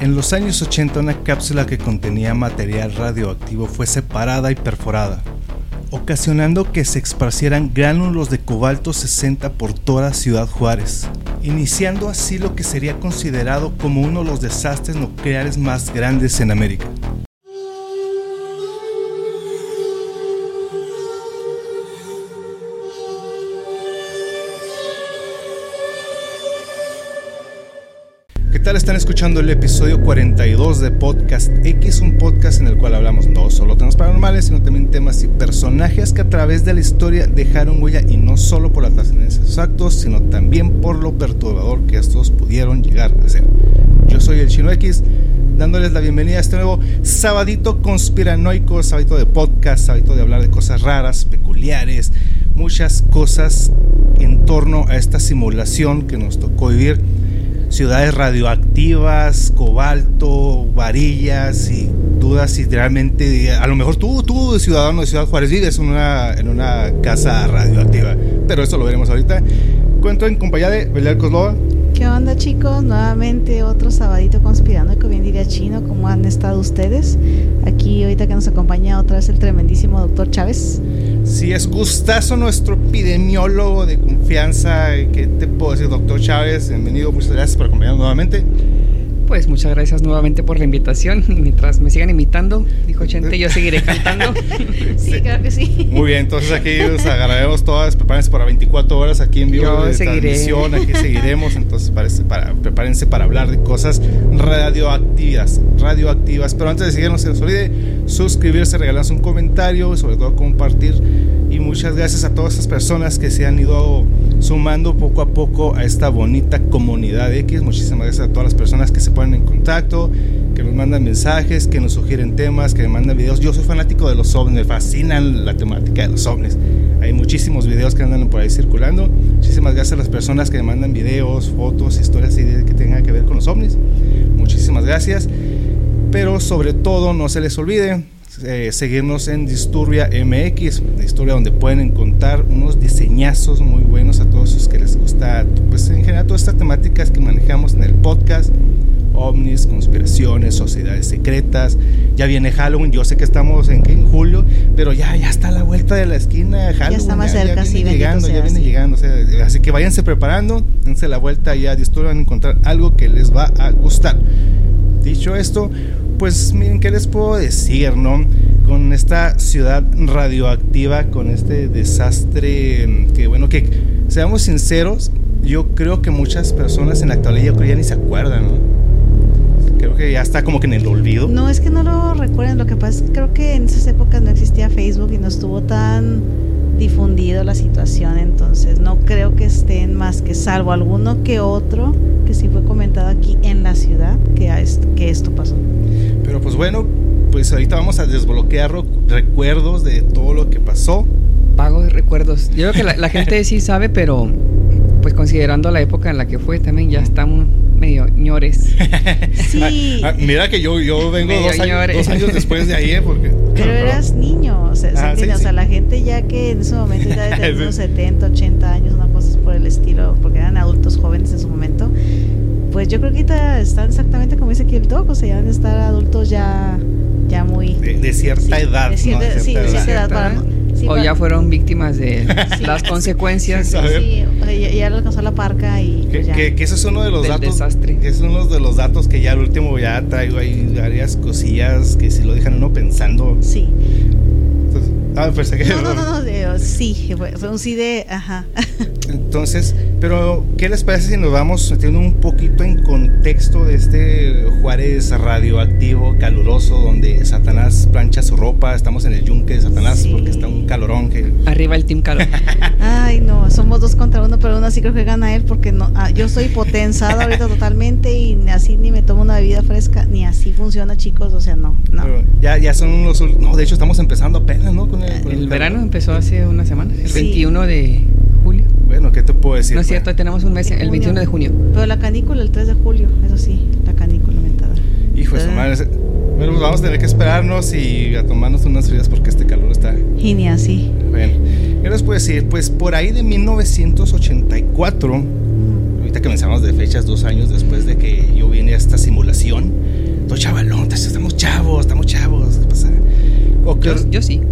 En los años 80 una cápsula que contenía material radioactivo fue separada y perforada, ocasionando que se esparcieran gránulos de cobalto 60 por toda Ciudad Juárez, iniciando así lo que sería considerado como uno de los desastres nucleares más grandes en América. Tal? Están escuchando el episodio 42 de Podcast X, un podcast en el cual hablamos no solo temas paranormales, sino también temas y personajes que a través de la historia dejaron huella y no solo por la trascendencia de sus actos, sino también por lo perturbador que estos pudieron llegar a ser. Yo soy el Chino X, dándoles la bienvenida a este nuevo sabadito conspiranoico, sabadito de podcast, sabadito de hablar de cosas raras, peculiares, muchas cosas en torno a esta simulación que nos tocó vivir ciudades radioactivas, cobalto, varillas y dudas si realmente, a lo mejor tú, tú ciudadano de Ciudad Juárez, vives en una, en una casa radioactiva, pero eso lo veremos ahorita. Cuento en compañía de Belial Coslova. ¿Qué onda chicos? Nuevamente otro sabadito conspirando, que bien diría chino, ¿cómo han estado ustedes? Aquí ahorita que nos acompaña otra vez el tremendísimo doctor Chávez. Sí, es gustazo nuestro epidemiólogo de confianza. ¿Qué te puedo decir, doctor Chávez? Bienvenido, muchas gracias por acompañarnos nuevamente. Pues muchas gracias nuevamente por la invitación. Y mientras me sigan imitando, dijo Chente, yo seguiré cantando. sí, sí, claro que sí. Muy bien, entonces aquí os agarraremos todas. Prepárense para 24 horas aquí en vivo Yo de seguiré. transmisión. Aquí seguiremos. Entonces, parece para, prepárense para hablar de cosas radioactivas. Radioactivas. Pero antes de seguir, no se les olvide suscribirse, regalarnos un comentario y sobre todo compartir. Y muchas gracias a todas esas personas que se han ido sumando poco a poco a esta bonita comunidad X. Muchísimas gracias a todas las personas que se ponen en contacto, que nos mandan mensajes, que nos sugieren temas, que me mandan videos. Yo soy fanático de los ovnis, me fascinan la temática de los ovnis. Hay muchísimos videos que andan por ahí circulando. Muchísimas gracias a las personas que me mandan videos, fotos, historias y que tengan que ver con los ovnis. Muchísimas gracias. Pero sobre todo no se les olvide eh, seguirnos en Disturbia MX, la historia donde pueden encontrar unos diseñazos muy buenos a todos los que les gusta, pues en general todas estas temáticas que manejamos en el podcast, ovnis, conspiraciones, sociedades secretas. Ya viene Halloween, yo sé que estamos en, en julio, pero ya, ya está a la vuelta de la esquina Halloween. Ya está más cerca, viene sí, llegando, ya viene sí. llegando. o sea, así que váyanse preparando, dense la vuelta y a Disturbia van a encontrar algo que les va a gustar. Dicho esto, pues miren, ¿qué les puedo decir, no? Con esta ciudad radioactiva, con este desastre, que bueno, que seamos sinceros, yo creo que muchas personas en la actualidad yo creo ya ni se acuerdan, ¿no? Creo que ya está como que en el olvido. No, es que no lo recuerden, lo que pasa es que creo que en esas épocas no existía Facebook y no estuvo tan difundido la situación, entonces no creo que estén más que salvo alguno que otro que sí fue comentado aquí en la ciudad que, a est- que esto pasó. Pero pues bueno, pues ahorita vamos a desbloquear recuerdos de todo lo que pasó. Vagos recuerdos. Yo creo que la, la gente sí sabe, pero pues considerando la época en la que fue, también ya están medio ñores. Sí, Ah, mira que yo, yo vengo dos años, dos años después de ahí, ¿eh? porque... pero eras niño, o sea, ¿se Ah, sí? O sí. sea, la gente ya que en ese momento ya de tener unos 70, 80 años, una cosa por el estilo, porque eran adultos jóvenes en su momento, pues yo creo que ahorita están exactamente como dice aquí el doc, o sea, ya van a estar adultos ya, ya muy... De, de cierta Sí, edad, de cierta- ¿no? De sí, de cierta cierta edad. edad. para- sí, o ya fueron víctimas de Sí. las consecuencias. Sí, ya, ya le alcanzó la parca y Que, pues ya. que, que ese es uno de los Del datos. desastre. Que es uno de los datos que ya al último ya traigo ahí varias cosillas que si lo dejan uno pensando. Sí. Ah, pues que No, no, no, no, de- sí, fue, un sí de, ajá. Entonces, pero ¿qué les parece si nos vamos metiendo un poquito en contexto de este Juárez radioactivo, caluroso, donde Satanás plancha su ropa? Estamos en el yunque de Satanás Sí. porque está un calorón que. Arriba el Team Calor. Ay, no, somos dos contra uno, pero aún así creo que gana él porque no, ah, yo soy potenzada ahorita totalmente y ni así ni me tomo una bebida fresca, ni así funciona, chicos, o sea, no, no. pero ya, ya son unos. No, de hecho, estamos empezando apenas, ¿no? Con con El verano empezó hace una semana, el Sí. 21 de julio. Bueno, ¿qué te puedo decir? No es Bueno, cierto, tenemos un mes, el junio. 21 de junio. Pero la canícula el 3 de julio, eso sí, la canícula mentada. Hijo de su Ah. madre. Bueno, pues vamos a tener que esperarnos y a tomarnos unas frías porque este calor está. Y ni así. Bueno, ¿qué les puedo decir? Pues por ahí de 1984, Mm. ahorita que mencionamos de fechas dos años después de que yo vine a esta simulación. Todo chavalón, estamos chavos, estamos chavos. ¿Qué pasa? Yo, yo, sí.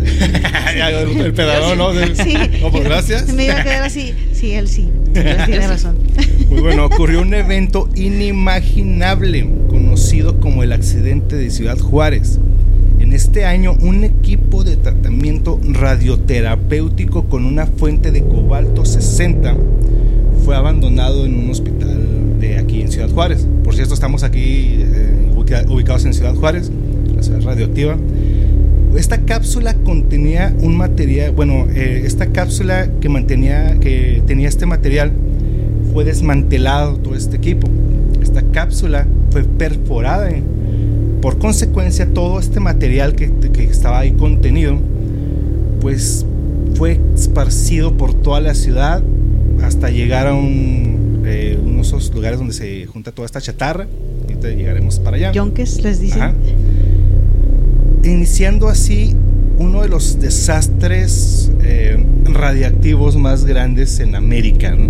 el pedalón, ¿no? Sí. No, pues gracias. Me iba a quedar así. Sí, él sí. Tiene razón. Muy bueno, ocurrió un evento inimaginable conocido como el accidente de Ciudad Juárez. En este año, un equipo de tratamiento radioterapéutico con una fuente de cobalto 60 fue abandonado en un hospital de aquí en Ciudad Juárez. Por cierto, estamos aquí eh, ubicados en Ciudad Juárez, la ciudad radioactiva. Esta cápsula contenía un material, bueno, eh, esta cápsula que mantenía, que tenía este material, fue desmantelado todo este equipo. Esta cápsula fue perforada. Por consecuencia, todo este material que, que estaba ahí contenido, pues fue esparcido por toda la ciudad hasta llegar a un, eh, unos lugares donde se junta toda esta chatarra. Ahorita llegaremos para allá. Yonques les dicen. Ajá. Iniciando así uno de los desastres eh, radiactivos más grandes en América. ¿no?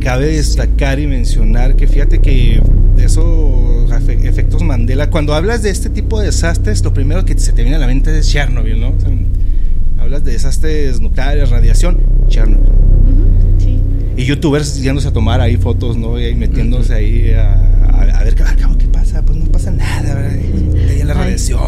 Cabe destacar y mencionar que fíjate que esos efectos Mandela, cuando hablas de este tipo de desastres, lo primero que se te viene a la mente es Chernobyl, ¿no? O sea, hablas de desastres nucleares, radiación, Chernobyl. Sí. Y youtubers yéndose a tomar ahí fotos, ¿no? Y metiéndose ahí a, a, a ver qué, qué pasa. Pues no pasa nada, ¿verdad? La radiación,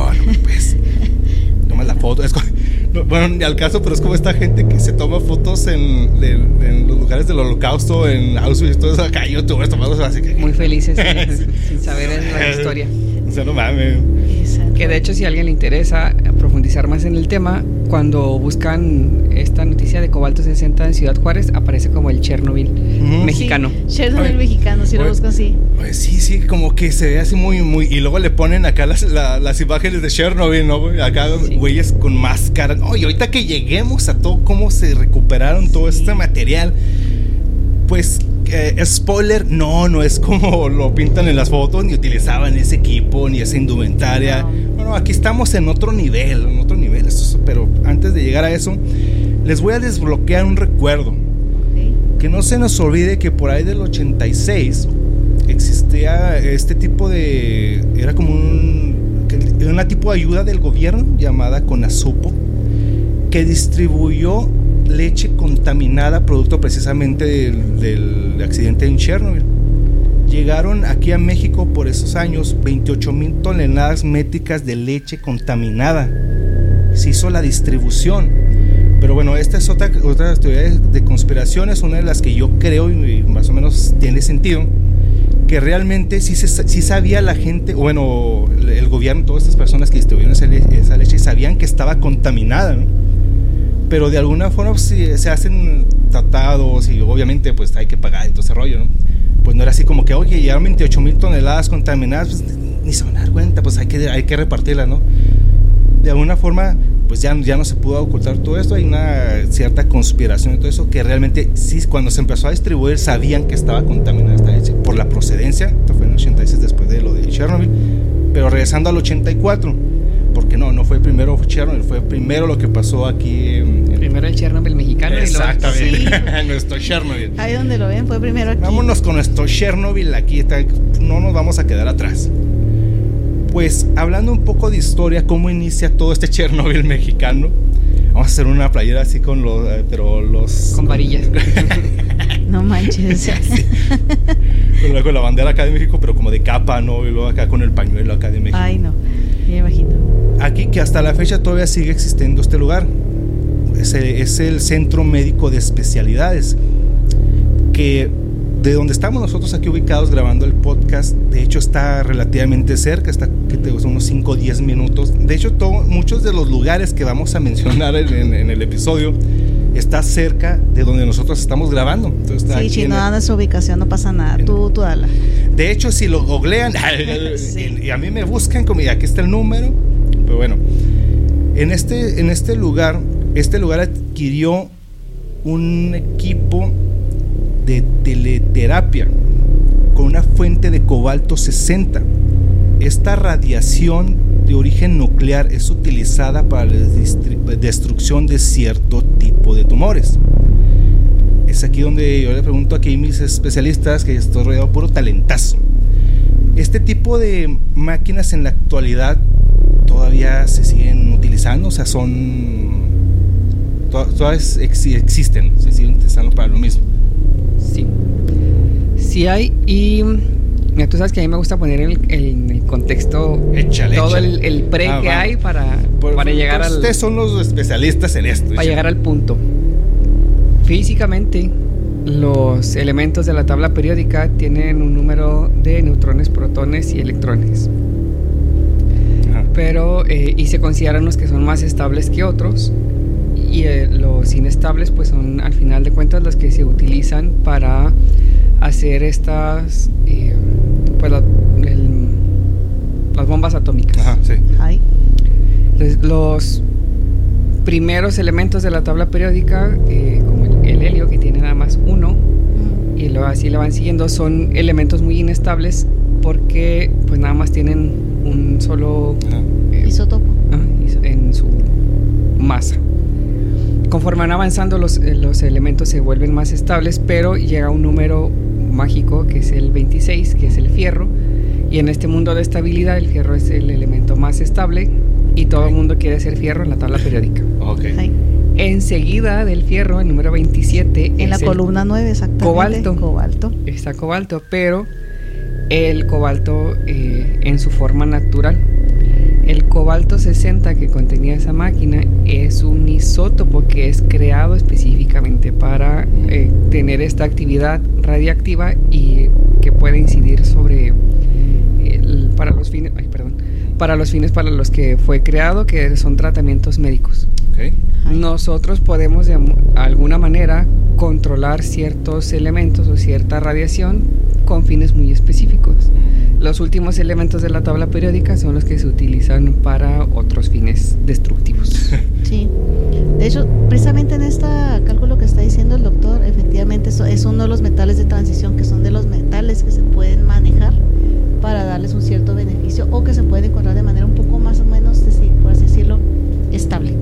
pues. Tomas la foto. Es como- no, bueno, ni al caso, pero es como esta gente que se toma fotos en, de- en los lugares del holocausto, en Auschwitz, todo eso acá, youtubers tomando así que. Muy felices sin, sin saber en la historia. O sea, no mames. Que de hecho, si a alguien le interesa profundizar más en el tema, cuando buscan esta noticia de cobalto 60 en Ciudad Juárez, aparece como el Chernobyl mexicano. Sí, Chernobyl Oye, mexicano, si lo buscan así. Pues sí, sí, como que se ve así muy, muy. Y luego le ponen acá las, la- las imágenes de Chernobyl, ¿no? güey? Acá, Sí. güeyes con máscara. No, y ahorita que lleguemos a todo cómo se recuperaron todo este material, pues, eh, spoiler, no, no es como lo pintan en las fotos, ni utilizaban ese equipo, ni esa indumentaria. No. Bueno, aquí estamos en otro nivel, en otro nivel. Pero antes de llegar a eso, les voy a desbloquear un recuerdo. Que no se nos olvide que por ahí del 86 existía este tipo de. Era como un. Era una tipo de ayuda del gobierno llamada Conasupo que distribuyó leche contaminada producto precisamente del, del accidente en Chernobyl. Llegaron aquí a México por esos años 28 mil toneladas métricas de leche contaminada. Se hizo la distribución. Pero bueno, esta es otra, otra teoría de, conspiraciones, una de las que yo creo y más o menos tiene sentido, que realmente sí, se, sí sabía la gente, o bueno, el, gobierno, todas estas personas que distribuyeron esa, le- esa leche, sabían que estaba contaminada, ¿no? Pero de alguna forma pues, se hacen tratados y obviamente pues hay que pagar y todo ese rollo, ¿no? Pues no era así como que, oye, llegaron 28 mil toneladas contaminadas, pues ni se van a dar cuenta, pues hay que, hay que repartirlas, ¿no? de alguna forma pues ya, ya no se pudo ocultar todo esto, hay una cierta conspiración y todo eso, que realmente sí, cuando se empezó a distribuir sabían que estaba contaminada esta leche por la procedencia, esto fue en el 86 después de lo de Chernobyl, pero regresando al 84, porque no, no fue primero Chernobyl, fue primero lo que pasó aquí en... en- Primero el Chernobyl mexicano y luego Exactamente, Sí. nuestro Chernobyl. Ahí donde lo ven fue primero aquí. Vámonos con nuestro Chernobyl aquí, está- no nos vamos a quedar atrás. Pues hablando un poco de historia, cómo inicia todo este Chernobyl mexicano. Vamos a hacer una playera así con los, eh, pero los con varillas. No manches. con, la, con la bandera acá de México, pero como de capa, ¿no? Y luego acá con el pañuelo acá de México. Ay, no. Me imagino. Aquí que hasta la fecha todavía sigue existiendo este lugar. Es el, es el Centro Médico de Especialidades. Que de donde estamos nosotros aquí ubicados grabando el podcast, de hecho está relativamente cerca, está que te gusta, unos 5 o 10 minutos. De hecho, todo- muchos de los lugares que vamos a mencionar en, en- en el episodio está cerca de donde nosotros estamos grabando. Entonces, está Sí, si no dan su ubicación, no pasa nada. en- Tú, tú dala. de hecho, si lo googlean Sí. y, y a mí me buscan, como aquí está el número. Pero bueno, en este, en este lugar, este lugar adquirió un equipo de teleterapia con una fuente de cobalto 60. Esta radiación de origen nuclear es utilizada para la destrucción de cierto tipo de tumores. es aquí donde yo le pregunto aquí a mis especialistas, que estoy rodeado de puro talentazo. Este tipo de máquinas en la actualidad todavía se siguen utilizando, o sea, son. Todavía existen, se siguen utilizando para lo mismo. Sí. Sí hay, y Mira, tú sabes que a mí me gusta poner en el, contexto todo El, pre ah, que hay para, para llegar al. Ustedes son los especialistas en esto. Para llegar al punto. Físicamente, los elementos de la tabla periódica tienen un número de neutrones, protones y electrones. Pero, eh, y se consideran los que son más estables que otros. Y eh, los inestables, pues son al final de cuentas los que se utilizan para hacer estas. Eh, pues las bombas atómicas. Ajá, sí. los primeros elementos de la tabla periódica, eh, como el, helio, que tiene nada más uno, y lo, así lo van siguiendo, son elementos muy inestables porque pues nada más tienen un solo eh, isótopo en su masa. Conforme van avanzando los, eh, los elementos se vuelven más estables, pero llega un número mágico que es el 26, que es el fierro. Y en este mundo de estabilidad el fierro es el elemento más estable y todo el mundo quiere ser fierro en la tabla periódica. Okay. Enseguida del fierro, el número 27. En la columna 9, exactamente. Cobalto. Cobalto. Está cobalto, pero el cobalto eh, en su forma natural. El cobalto 60 que contenía esa máquina es un isótopo que es creado específicamente para eh, tener esta actividad radiactiva y que puede incidir sobre para los fines, perdón, para los fines para los que fue creado, que son tratamientos médicos. Nosotros podemos de alguna manera controlar ciertos elementos o cierta radiación con fines muy específicos. Los últimos elementos de la tabla periódica son los que se utilizan para otros fines destructivos. Sí. De hecho, precisamente en este cálculo que está diciendo el doctor, efectivamente es uno de los metales de transición que son de los metales que se pueden manejar para darles un cierto beneficio o que se pueden encontrar de manera un poco más o menos, por así decirlo, estable.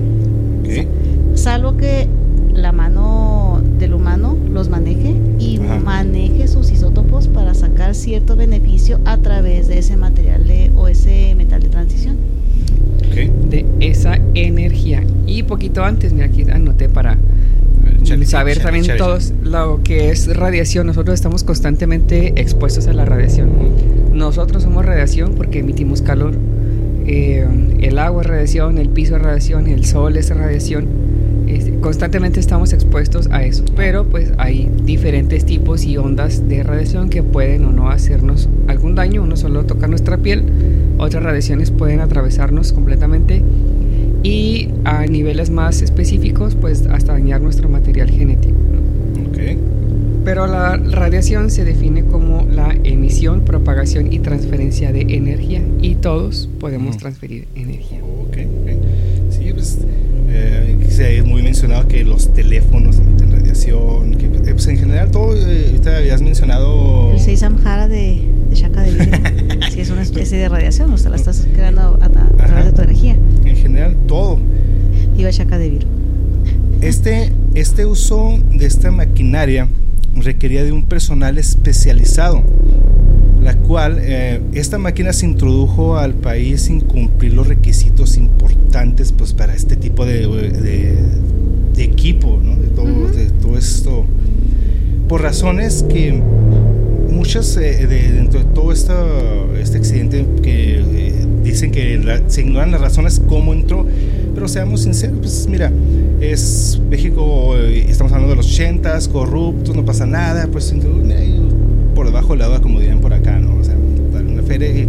Salvo que la cierto beneficio a través de ese material de, o ese metal de transición. De esa energía. Y poquito antes, mira aquí anoté para saber también todos lo que es radiación. Nosotros estamos constantemente expuestos a la radiación. Nosotros somos radiación porque emitimos calor. Eh, el agua es radiación, el piso es radiación, el sol es radiación constantemente estamos expuestos a eso, pero pues hay diferentes tipos y ondas de radiación que pueden o no hacernos algún daño, uno solo toca nuestra piel, otras radiaciones pueden atravesarnos completamente y a niveles más específicos pues hasta dañar nuestro material genético. Pero la radiación se define como la emisión, propagación y transferencia de energía y todos podemos transferir energía. Se ha muy mencionado que los teléfonos emiten radiación, que eh, pues en general todo, eh, ahorita habías mencionado... El Seisam Hara de, de Shaka de sí, es una especie de radiación, o sea, la estás creando a, través de tu energía. En general todo. Iba Shaka de Virus. Este, este uso de esta maquinaria requería de un personal especializado la cual eh, esta máquina se introdujo al país sin cumplir los requisitos importantes pues para este tipo de, de, equipo, ¿no? de, todo, de todo esto, por razones que muchas eh, dentro de todo esto, este accidente que eh, dicen que se ignoran las razones cómo entró, pero seamos sinceros, pues mira, es México, estamos hablando de los 80 corruptos, no pasa nada, pues por debajo del agua, como dirían por acá, ¿no? O sea, una feria y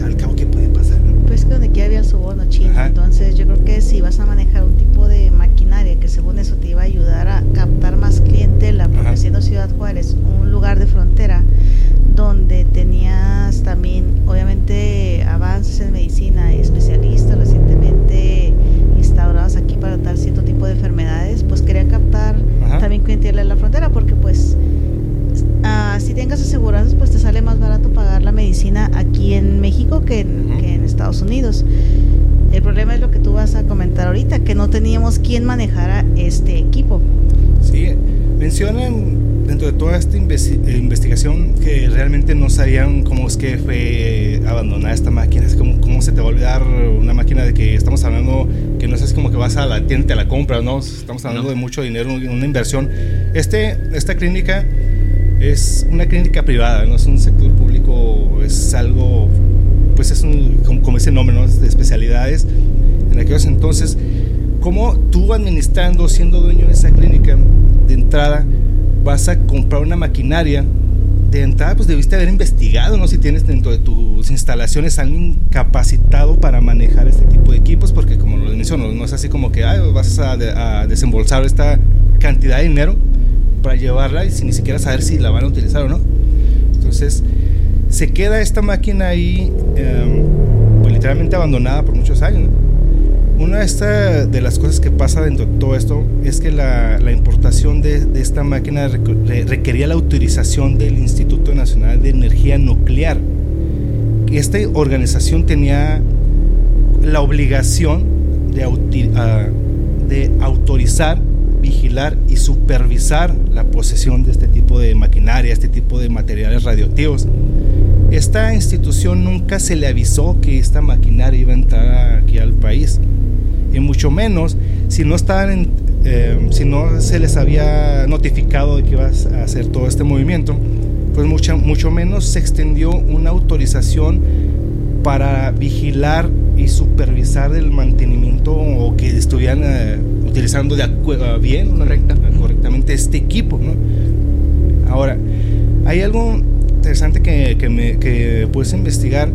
al, cabo, ¿qué puede pasar? Pues que donde quiera había el soborno chino. Entonces, yo creo que si vas a manejar un tipo de maquinaria que según eso te iba a ayudar a captar más clientela, porque siendo Ciudad Juárez un lugar de frontera donde tenías también, obviamente, avances en medicina y especialistas recientemente instaurados aquí para tratar cierto tipo de enfermedades, pues querían captar también clientela en la frontera, porque pues Ah, medicina aquí en México que en, Estados Unidos. El problema es lo que tú vas a comentar ahorita, que no teníamos quien manejara este equipo. Sí, Mencionan dentro de toda esta investigación que realmente no sabían cómo es que fue abandonada esta máquina, es como cómo se te va a olvidar una máquina de que estamos hablando que no es así como que vas a la tienda te la compras, no, estamos hablando de mucho dinero, una inversión. Este, esta clínica es una clínica privada, no es un sector público, es algo, pues es un, como, ese nombre, ¿no? de especialidades. En aquellos entonces, ¿cómo tú administrando, siendo dueño de esa clínica, de entrada, vas a comprar una maquinaria? De entrada, pues debiste haber investigado, ¿no? Si tienes dentro de tus instalaciones alguien capacitado para manejar este tipo de equipos, porque como lo menciono, no es así como que vas a, a desembolsar esta cantidad de dinero para llevarla y sin ni siquiera saber si la van a utilizar o no. Entonces, se queda esta máquina ahí, em, pues, literalmente abandonada por muchos años. Una de, las cosas que pasa dentro de todo esto es que la, importación de, esta máquina requería la autorización del Instituto Nacional de Energía Nuclear. Esta organización tenía la obligación de, de autorizar vigilar y supervisar la posesión de este tipo de maquinaria, este tipo de materiales radioactivos. Esta institución nunca se le avisó que esta maquinaria iba a entrar aquí al país, y mucho menos si no estaban eh, si no se les había notificado de que iba a hacer todo este movimiento, pues mucho, mucho menos se extendió una autorización para vigilar y supervisar el mantenimiento o que estuvieran eh, utilizando de ah, bien, Correcta. correctamente este equipo. ¿no? Ahora, hay algo interesante que, que, me, que puedes investigar.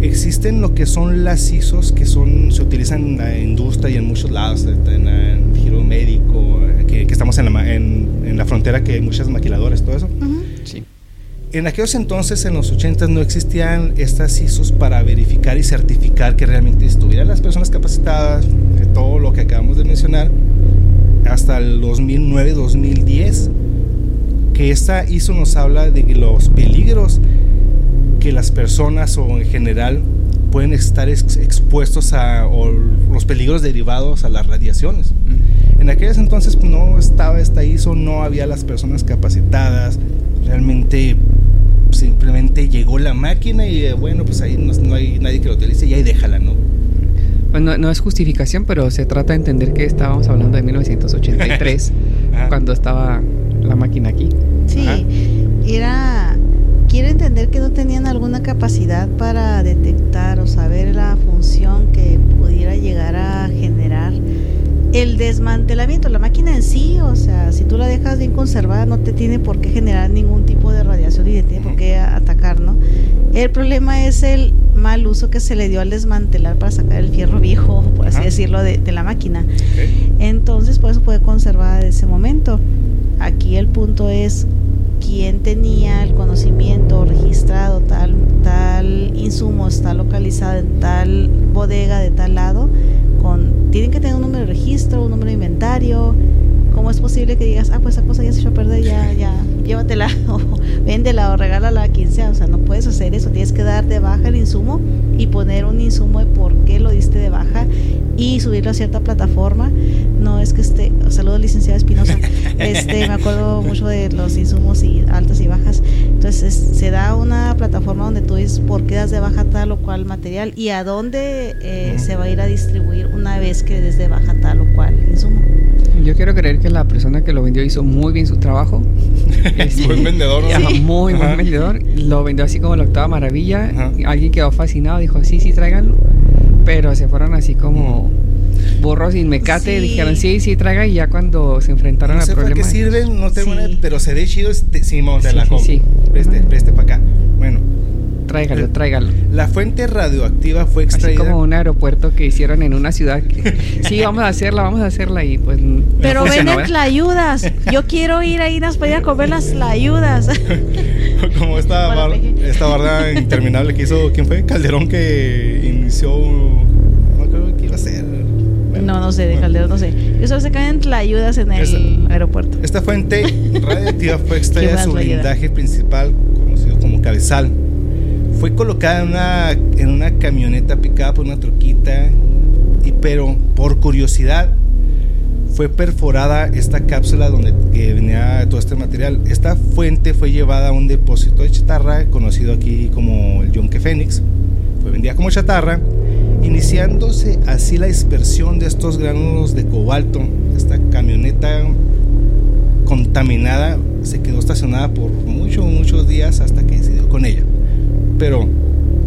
Existen lo que son las ISOs que son, se utilizan en la industria y en muchos lados, en, el giro médico, que, que estamos en la, en, en, la frontera, que hay muchas maquiladoras, todo eso. Sí. En aquellos entonces, en los 80 no existían estas ISOs para verificar y certificar que realmente estuvieran las personas capacitadas, todo lo que acabamos de mencionar, hasta el 2009-2010, que esta ISO nos habla de los peligros que las personas o en general pueden estar expuestos a o los peligros derivados a las radiaciones. En aquellos entonces pues, no estaba esta ISO, no había las personas capacitadas, realmente simplemente llegó la máquina y eh, bueno, pues ahí no, no, hay nadie que lo utilice y ahí déjala, ¿no? Bueno, no es justificación, pero se trata de entender que estábamos hablando de 1983, cuando estaba la máquina aquí. Sí, era... Quiero entender que no tenían alguna capacidad para detectar o saber la función que pudiera llegar a generar el desmantelamiento, la máquina en sí, o sea, si tú la dejas bien conservada, no te tiene por qué generar ningún tipo de radiación y te tiene por qué atacar, ¿no? El problema es el mal uso que se le dio al desmantelar para sacar el fierro viejo, por así decirlo, de, la máquina. Entonces, por eso puede conservar de ese momento. Aquí el punto es quién tenía el conocimiento registrado, tal, tal insumo está localizado en tal bodega de tal lado, con, tienen que tener un número de registro, un número de inventario, ¿Cómo es posible que digas, ah, pues esa cosa ya se echó a perder, ya, ya, llévatela o véndela o regálala a quien sea? O sea, no puedes hacer eso, tienes que dar de baja el insumo y poner un insumo de por qué lo diste de baja y subirlo a cierta plataforma. No es que esté, saludos licenciada Espinosa, este, me acuerdo mucho de los insumos y altas y bajas. Entonces se da una plataforma donde tú dices por qué das de baja tal o cual material y a dónde eh, se va a ir a distribuir una vez que des de baja tal o cual insumo. Yo quiero creer que la persona que lo vendió hizo muy bien su trabajo. Buen vendedor, ¿no? muy buen vendedor. Lo vendió así como la octava maravilla. Alguien quedó fascinado, dijo, sí, sí, tráiganlo. Pero se fueron así como burros sin mecate. Dijeron, sí, sí, traiga. Y ya cuando se enfrentaron no al problema. qué sirven, no tengo pero se ve chido. Este, sí, de la sí, Preste, preste para acá. Bueno Tráigalo, tráigalo. La fuente radioactiva fue extraída. Así como un aeropuerto que hicieron en una ciudad. sí, vamos a hacerla, vamos a hacerla y pues. Pero venden tlayudas. Yo quiero ir ahí las a comer las tlayudas. como esta, esta barra interminable que hizo, ¿quién fue? Calderón que inició. No creo que iba a ser. no, no sé, de Calderón no sé. Yo solo se caen tlayudas en el aeropuerto. Esta fuente radioactiva fue extraída de su blindaje principal, conocido como cabezal fue colocada en una, camioneta picada por una troquita, y, pero por curiosidad fue perforada esta cápsula donde venía todo este material. Esta fuente fue llevada a un depósito de chatarra conocido aquí como el Yonke Phoenix. Fue vendida como chatarra, iniciándose así la dispersión de estos gránulos de cobalto. Esta camioneta contaminada se quedó estacionada por muchos, muchos días hasta que decidió con ella. Pero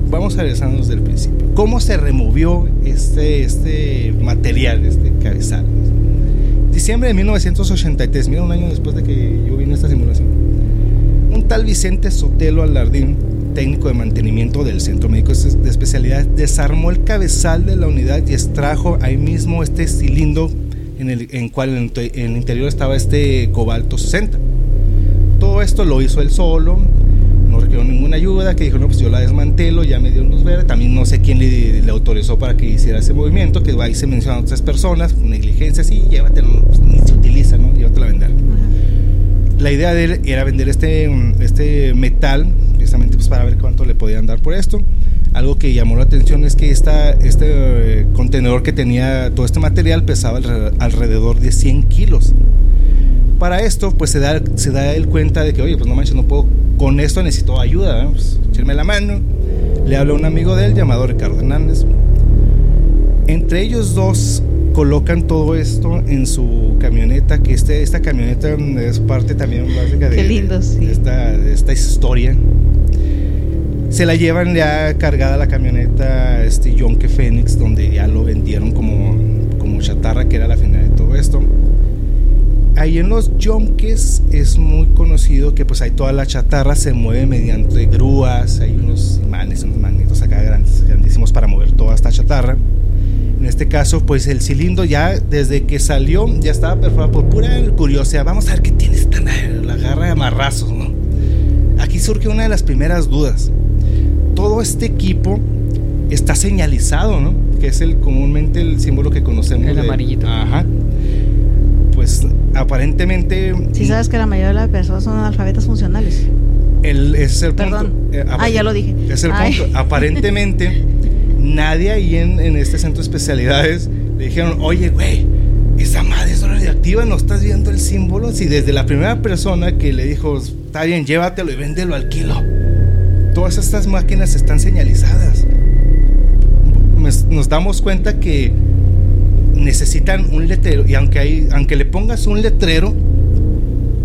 vamos a regresarnos del principio. ¿Cómo se removió este, este material, este cabezal? Diciembre de 1983, mira un año después de que yo vine a esta simulación. Un tal Vicente Sotelo Alardín, técnico de mantenimiento del Centro Médico de Especialidad, desarmó el cabezal de la unidad y extrajo ahí mismo este cilindro en el en cual en el interior estaba este cobalto 60. Todo esto lo hizo él solo, no requirió ninguna ayuda, que dijo, no, pues yo la desmantelo, ya me dio luz verde, también no sé quién le, le autorizó para que hiciera ese movimiento, que ahí se mencionan otras personas, negligencia, sí, llévatelo, pues, ni se utiliza, ¿no? Llévatelo a vender. La idea de él era vender este, este metal, precisamente pues para ver cuánto le podían dar por esto. Algo que llamó la atención es que esta, este eh, contenedor que tenía todo este material pesaba alrededor de 100 kilos. Para esto, pues se da, se da él cuenta de que, oye, pues no manches, no puedo con esto necesito ayuda, pues, echarme la mano. Le habla a un amigo de él llamado Ricardo Hernández. Entre ellos dos colocan todo esto en su camioneta, que este, esta camioneta es parte también básica de, esta, esta, historia. Se la llevan ya cargada la camioneta este Yonke Phoenix, donde ya lo vendieron como, como chatarra, que era la final de todo esto ahí en los yonques es muy conocido que pues hay toda la chatarra se mueve mediante grúas, hay unos imanes, unos magnetos acá grandes, grandísimos para mover toda esta chatarra. En este caso, pues el cilindro ya desde que salió ya estaba perforado por pura curiosidad. Vamos a ver qué tiene esta la garra de amarrazos, ¿no? Aquí surge una de las primeras dudas. Todo este equipo está señalizado, ¿no? Que es el comúnmente el símbolo que conocemos. El amarillito. Ajá pues aparentemente... Si sabes que la mayoría de las personas son alfabetas funcionales. El, ese es el Perdón. punto. Eh, ah, ya lo dije. Es el punto. Aparentemente, nadie ahí en, en, este centro de especialidades le dijeron, oye, güey, esa madre es radioactiva, ¿no estás viendo el símbolo? Si desde la primera persona que le dijo, está bien, llévatelo y véndelo al kilo. Todas estas máquinas están señalizadas. Nos damos cuenta que necesitan un letrero y aunque, hay, aunque le pongas un letrero,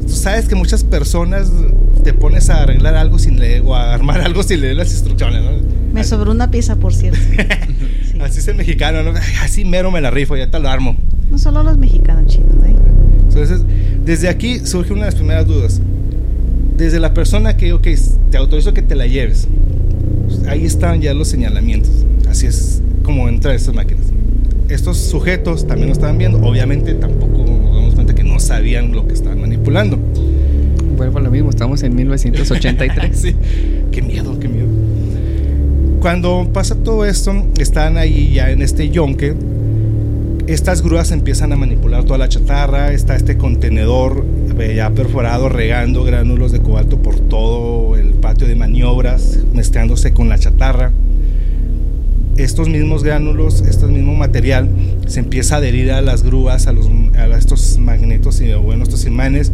tú sabes que muchas personas te pones a arreglar algo sin leer o a armar algo sin leer las instrucciones. Me sobró una pieza, por cierto. Así es el mexicano, así mero me la rifo, ya te lo armo. No solo los mexicanos chinos, ¿eh? Entonces, desde aquí surge una de las primeras dudas. Desde la persona que, ok, te autorizo que te la lleves, pues, ahí están ya los señalamientos. Así es como entrar estas máquinas estos sujetos también lo estaban viendo. Obviamente tampoco nos damos cuenta que no sabían lo que estaban manipulando. Vuelvo a lo mismo, estamos en 1983. sí, qué miedo, qué miedo. Cuando pasa todo esto, están ahí ya en este yonque. Estas grúas empiezan a manipular toda la chatarra. Está este contenedor eh, ya perforado, regando gránulos de cobalto por todo el patio de maniobras, mezclándose con la chatarra estos mismos gránulos, este mismo material, se empieza a adherir a las grúas, a, los, a estos magnetos y bueno, estos imanes,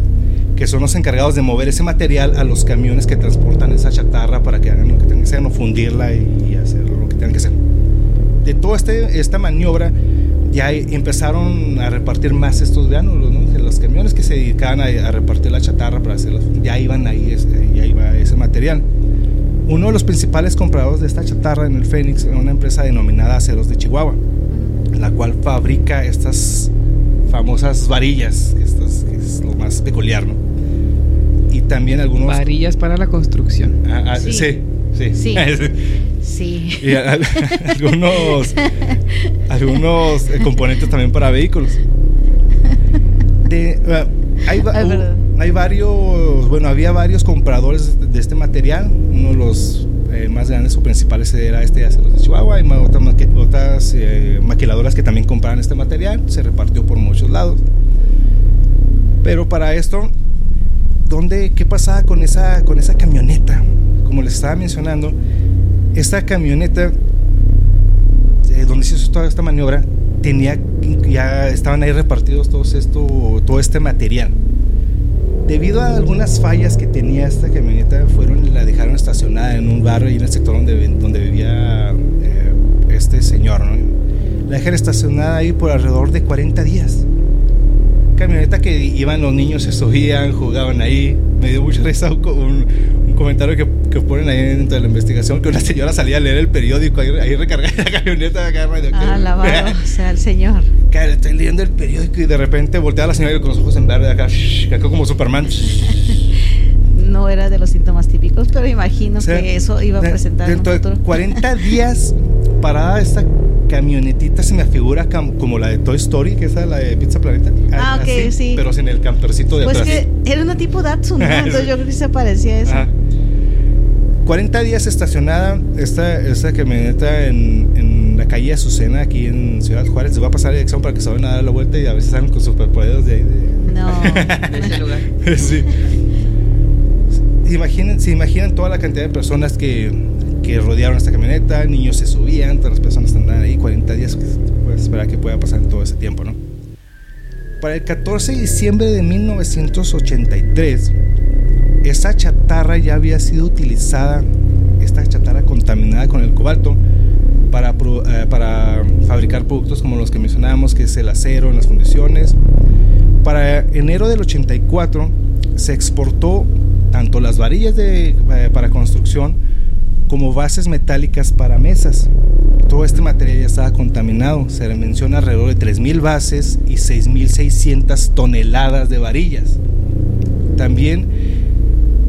que son los encargados de mover ese material a los camiones que transportan esa chatarra para que hagan lo que tengan que hacer, no fundirla y, hacer lo que tengan que hacer. De toda este, esta maniobra, ya empezaron a repartir más estos gránulos, ¿no? los camiones que se dedicaban a, repartir la chatarra para hacerlo, ya iban ahí, ya iba ese material. Uno de los principales compradores de esta chatarra en el Fénix es una empresa denominada Aceros de Chihuahua, la cual fabrica estas famosas varillas, que, es lo más peculiar, ¿no? Y también algunos... Varillas para la construcción. Ah, ah, sí. sí. Sí. sí. Y algunos, algunos eh, componentes también para vehículos. De, uh, hay, hay varios, bueno, había varios compradores de este material. Uno de los eh, más grandes o principales era este de aceros de Chihuahua. Hay otras, otras eh, maquiladoras que también compraban este material. Se repartió por muchos lados. Pero para esto, ¿dónde, ¿qué pasaba con esa, con esa camioneta? Como les estaba mencionando, esta camioneta, eh, donde se hizo toda esta maniobra, tenía ya estaban ahí repartidos todos esto, todo este material. Debido a algunas fallas que tenía esta camioneta, fueron la dejaron estacionada en un barrio y en el sector donde, donde vivía eh, este señor. ¿no? La dejaron estacionada ahí por alrededor de 40 días. Camioneta que iban los niños, se subían, jugaban ahí. Me dio mucha risa un, comentario que, que, ponen ahí dentro de la investigación, que una señora salía a leer el periódico, ahí, ahí recargada la camioneta acá Ah, lavado, o sea, el señor. Que estoy leyendo el periódico y de repente voltea a la señora con los ojos en verde acá, acá como Superman. no era de los síntomas típicos, pero imagino que eso iba a presentar. Dentro de 40 días parada esta camionetita se me figura como la de Toy Story, que es la de Pizza Planeta. Ah, ok, sí. Pero sin el campercito de pues atrás. Pues que era una tipo Datsun, ¿no? Entonces yo creo que se parecía a eso. 40 días estacionada esta, esta camioneta en, en, la calle Azucena, aquí en Ciudad Juárez. Se va a pasar la dirección para que se vayan a dar la vuelta y a veces salen con superpoderes de ahí. De... No, de ese lugar. sí. Imaginen, se imaginan toda la cantidad de personas que, que rodearon esta camioneta, niños se subían, las personas andaban ahí 40 días, pues esperar que pueda pasar en todo ese tiempo, ¿no? Para el 14 de diciembre de 1983, esa chatarra ya había sido utilizada, esta chatarra contaminada con el cobalto, para, eh, para fabricar productos como los que mencionábamos, que es el acero en las fundiciones. Para enero del 84 se exportó tanto las varillas de, eh, para construcción como bases metálicas para mesas. Todo este material ya estaba contaminado. Se menciona alrededor de 3.000 bases y 6.600 toneladas de varillas. También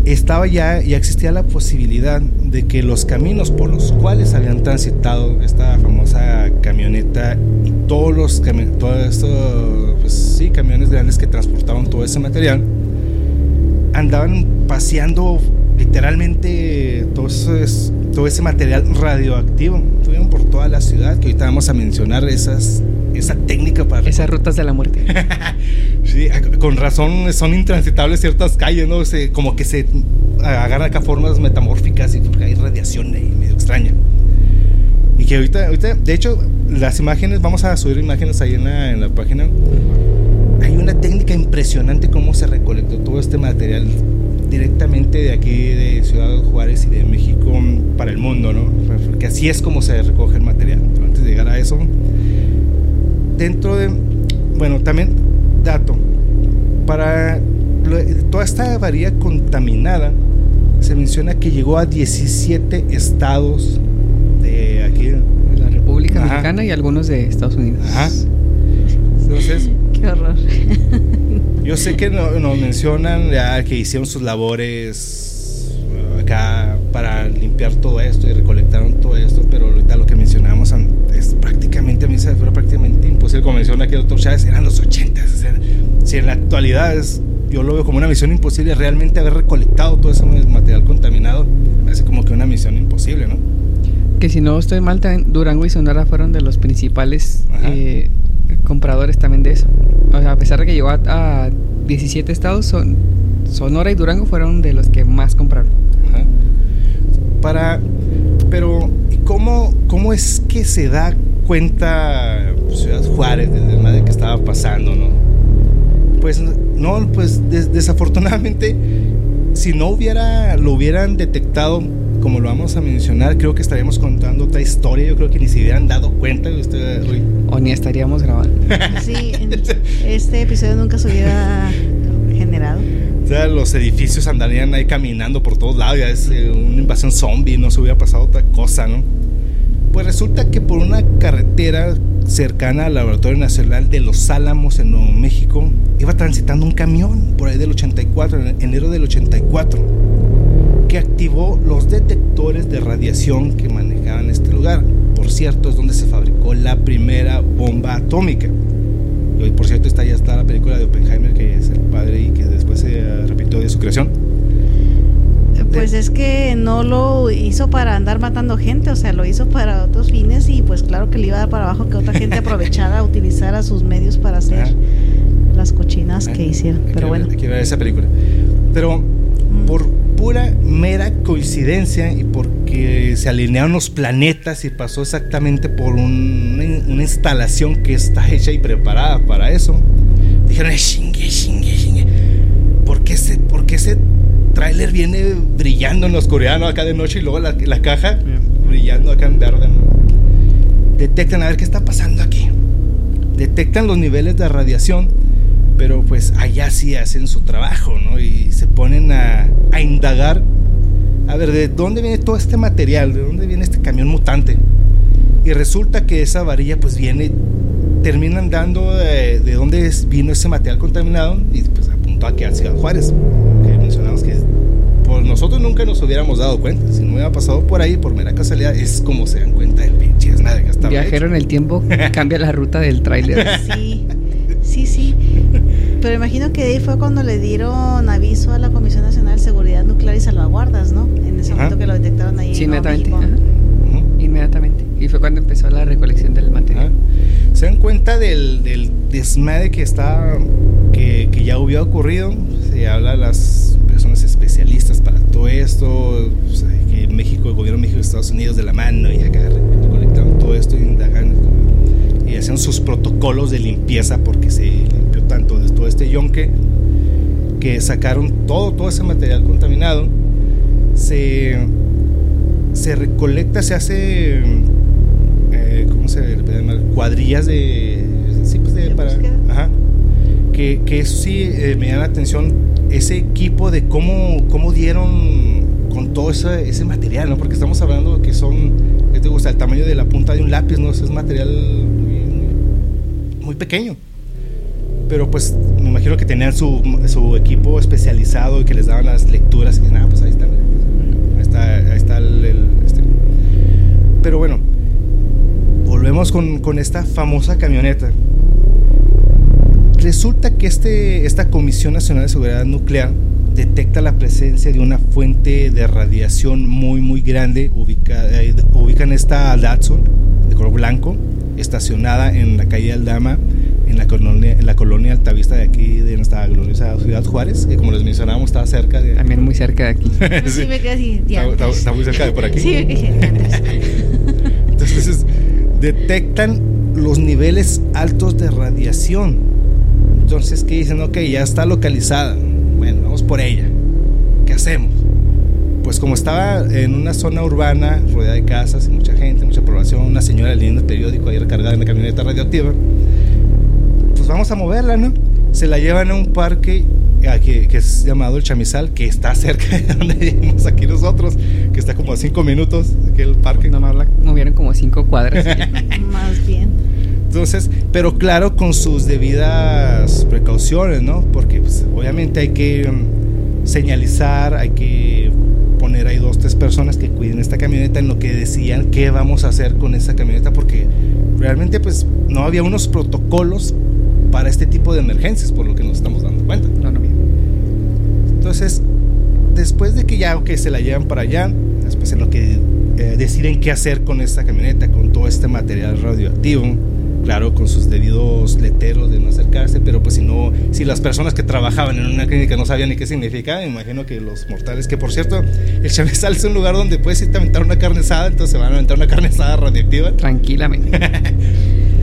estaba ya, ya existía la posibilidad de que los caminos por los cuales habían transitado esta famosa camioneta y todos los todos estos pues, sí, camiones grandes que transportaban todo ese material andaban paseando literalmente todo, eso todo ese material radioactivo. Estuvieron por toda la ciudad, que ahorita vamos a mencionar esas, esa técnica para... Esas rutas de la muerte. sí, con razón son intransitables ciertas calles, ¿no? Se, como que se agarran acá formas metamórficas y porque hay radiación ahí medio extraña. Y que ahorita, ahorita, de hecho, las imágenes, vamos a subir imágenes ahí en la, en la página. Hay una técnica impresionante cómo se recolectó todo este material directamente de aquí, de Ciudad Juárez y de México para el mundo, ¿no? Porque así es como se recoge el material. antes de llegar a eso, dentro de, bueno, también dato, para toda esta varilla contaminada, se menciona que llegó a 17 estados de aquí. De la República Mexicana y algunos de Estados Unidos. Ajá. Entonces... Qué horror. Yo sé que nos no mencionan ya que hicieron sus labores uh, acá para limpiar todo esto y recolectaron todo esto, pero ahorita lo que mencionamos es prácticamente, a mí se fue prácticamente imposible. Como menciona aquí el doctor Chávez, eran los 80. O sea, si en la actualidad es, yo lo veo como una misión imposible realmente haber recolectado todo ese material contaminado, me hace como que una misión imposible, ¿no? Que si no estoy mal, Durango y Sonora fueron de los principales eh, compradores también de eso. A pesar de que llegó a, 17 estados, son, Sonora y Durango fueron de los que más compraron. Para, pero ¿cómo, ¿cómo es que se da cuenta Ciudad Juárez del madre que estaba pasando, no? Pues no, pues desafortunadamente, si no hubiera, lo hubieran detectado como lo vamos a mencionar, creo que estaríamos contando otra historia. Yo creo que ni se hubieran dado cuenta de usted hoy. O ni estaríamos grabando. Sí, este episodio nunca se hubiera generado. O sea, los edificios andarían ahí caminando por todos lados. Ya es eh, una invasión zombie, no se hubiera pasado otra cosa, ¿no? Pues resulta que por una carretera cercana al Laboratorio Nacional de Los Álamos en Nuevo México iba transitando un camión por ahí del 84, en enero del 84 que activó los detectores de radiación que manejaban este lugar. Por cierto, es donde se fabricó la primera bomba atómica. Y por cierto, está ya está la película de Oppenheimer, que es el padre y que después se repitió de su creación. Pues es que no lo hizo para andar matando gente, o sea, lo hizo para otros fines y pues claro que le iba a dar para abajo que otra gente aprovechara, utilizara sus medios para hacer las cochinas que hicieron. Pero bueno. Hay que ver esa película. Pero por pura mera coincidencia y porque se alinearon los planetas y pasó exactamente por una instalación que está hecha y preparada para eso, dijeron, chingue, chingue, chingue, ¿por qué ese, por ese tráiler viene brillando en la oscuridad, acá de noche y luego la, la caja brillando acá en verde? Detectan a ver qué está pasando aquí. Detectan los niveles de radiación pero pues allá sí hacen su trabajo, ¿no? Y se ponen a, a, indagar, a ver, ¿de dónde viene todo este material? ¿De dónde viene este camión mutante? Y resulta que esa varilla pues viene, terminan dando de, de dónde vino ese material contaminado y pues apuntó aquí a Ciudad Juárez, que mencionamos que pues nosotros nunca nos hubiéramos dado cuenta, si no hubiera pasado por ahí, por mera casualidad, es como se dan cuenta del pinche es nada que Viajero en el tiempo cambia la ruta del tráiler. Sí, sí, sí. Pero imagino que ahí fue cuando le dieron aviso a la Comisión Nacional de Seguridad Nuclear y Salvaguardas, ¿no? En ese momento que lo detectaron ahí. Sí, inmediatamente. Inmediatamente. Y fue cuando empezó la recolección del material. ¿Se dan cuenta del, del desmadre que está, que, que, ya hubiera ocurrido? Se habla de las personas especialistas para todo esto, que México, el gobierno de México y Estados Unidos de la mano y acá recolectaron todo esto y indagan y hacen sus protocolos de limpieza porque se tanto de todo este yonque, que sacaron todo, todo ese material contaminado, se, se recolecta, se hace, eh, ¿cómo se llama? Cuadrillas de, sí, pues de, para, ajá, que, que eso sí eh, me da la atención, ese equipo de cómo, cómo dieron con todo ese, ese material, ¿no? Porque estamos hablando que son, ¿qué te gusta? El tamaño de la punta de un lápiz, ¿no? es material muy pequeño pero pues me imagino que tenían su, su, equipo especializado y que les daban las lecturas y que nada, pues ahí está, ahí está, ahí está el, este. Pero bueno, volvemos con, con, esta famosa camioneta. Resulta que este, esta Comisión Nacional de Seguridad Nuclear detecta la presencia de una fuente de radiación muy muy grande, ubica, eh, ubican esta Datsun de color blanco, estacionada en la calle Aldama en la colonia, en la colonia Altavista de aquí, de nuestra gloriosa ciudad Juárez, que como les mencionábamos estaba cerca de... También muy cerca de aquí. sí, me quedé así, está, está, muy cerca de por aquí. Sí, me quedé Entonces, detectan los niveles altos de radiación. Entonces, ¿qué dicen? Ok, ya está localizada. Bueno, vamos por ella. ¿Qué hacemos? Pues como estaba en una zona urbana, rodeada de casas y mucha gente, mucha población, una señora leyendo el periódico ahí recargada en la camioneta radioactiva, pues vamos a moverla, ¿no? Se la llevan a un parque que, que, es llamado el Chamizal, que está cerca de donde vivimos aquí nosotros, que está como a cinco minutos, aquel parque. Nada más la movieron como cinco cuadras. más bien. Entonces, pero claro, con sus debidas precauciones, ¿no? Porque pues, obviamente hay que um, señalizar, hay que poner ahí dos, tres personas que cuiden esta camioneta en lo que decían qué vamos a hacer con esa camioneta, porque realmente pues no había unos protocolos para este tipo de emergencias, por lo que nos estamos dando cuenta. No, no, Entonces, después de que ya que se la llevan para allá, después en lo que eh, deciden qué hacer con esta camioneta, con todo este material radioactivo, claro, con sus debidos letreros de no acercarse, pero pues si no, si las personas que trabajaban en una clínica no sabían ni qué significaba, imagino que los mortales, que por cierto, el Chamizal es un lugar donde puedes irte a aventar una carne asada, entonces se van a aventar una carne asada radioactiva. Tranquilamente.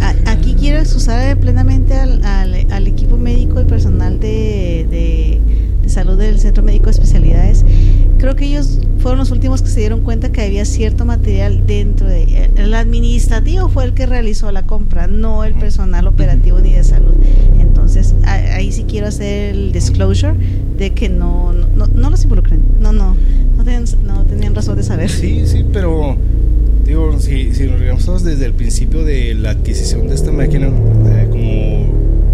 aquí quiero excusar plenamente al, al, equipo médico y personal de, de, salud del Centro Médico de Especialidades. Creo que ellos fueron los últimos que se dieron cuenta que había cierto material dentro de el administrativo fue el que realizó la compra, no el personal operativo ni de salud. Entonces ahí sí quiero hacer el disclosure de que no no, no, los involucren, no no no no tenían razón de saber. Sí sí, pero digo, si, si nos regresamos desde el principio de la adquisición de esta máquina, eh, como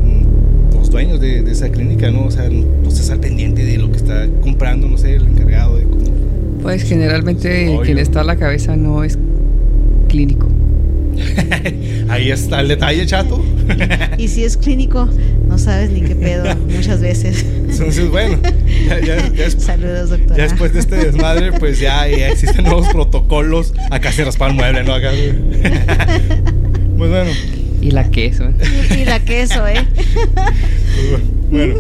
mm, los dueños de, esa clínica, ¿no? O sea, no, estás al pendiente de lo que está comprando, no sé, el encargado de cómo... Pues generalmente quien está a la cabeza no es clínico. Ahí está el detalle, chato. Y, si es clínico, no sabes ni qué pedo muchas veces. Entonces, bueno, ya, Saludos, doctora. Ya después de este desmadre, pues ya, existen nuevos protocolos. Acá se raspa el mueble, ¿no? Acá. Muy bueno. Y la queso. Y, la queso, ¿eh? Bueno,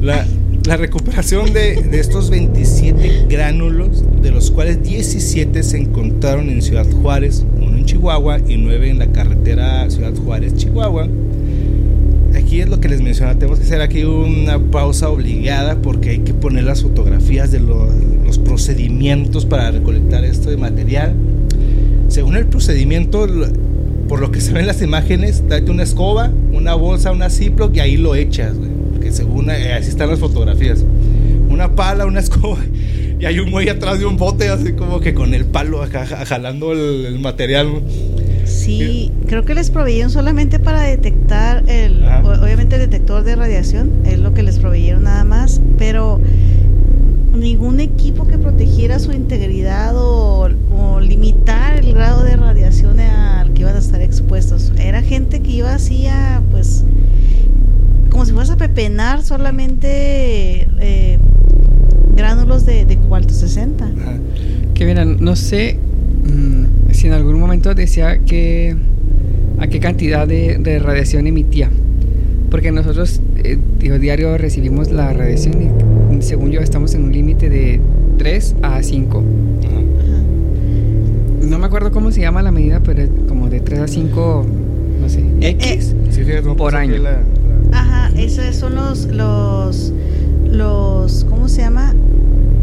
la, la recuperación de, de, estos 27 gránulos, de los cuales 17 se encontraron en Ciudad Juárez, uno en Chihuahua y 9 en la carretera Ciudad Juárez-Chihuahua. Aquí es lo que les mencionaba, tenemos que hacer aquí una pausa obligada porque hay que poner las fotografías de los, procedimientos para recolectar esto de material. Según el procedimiento, por lo que se ven en las imágenes, date una escoba, una bolsa, una Ziploc y ahí lo echas, Que según eh, así están las fotografías. Una pala, una escoba y hay un güey atrás de un bote, así como que con el palo jalando el, material. Sí, creo que les proveyeron solamente para detectar el, obviamente el detector de radiación, es lo que les proveyeron nada más, pero ningún equipo que protegiera su integridad o, limitar el grado de radiación al que iban a estar expuestos. Era gente que iba así a, pues, como si fueras a pepenar solamente eh, gránulos de, de, cobalto 60. Que miren, no sé mm, si en algún momento decía que a qué cantidad de, radiación emitía. Porque nosotros eh, diario recibimos la radiación y según yo estamos en un límite de 3 a 5. No me acuerdo cómo se llama la medida, pero es como de 3 a 5, no sé, eh, X eh, por año. Ajá, esos son los, los, los, ¿cómo se llama?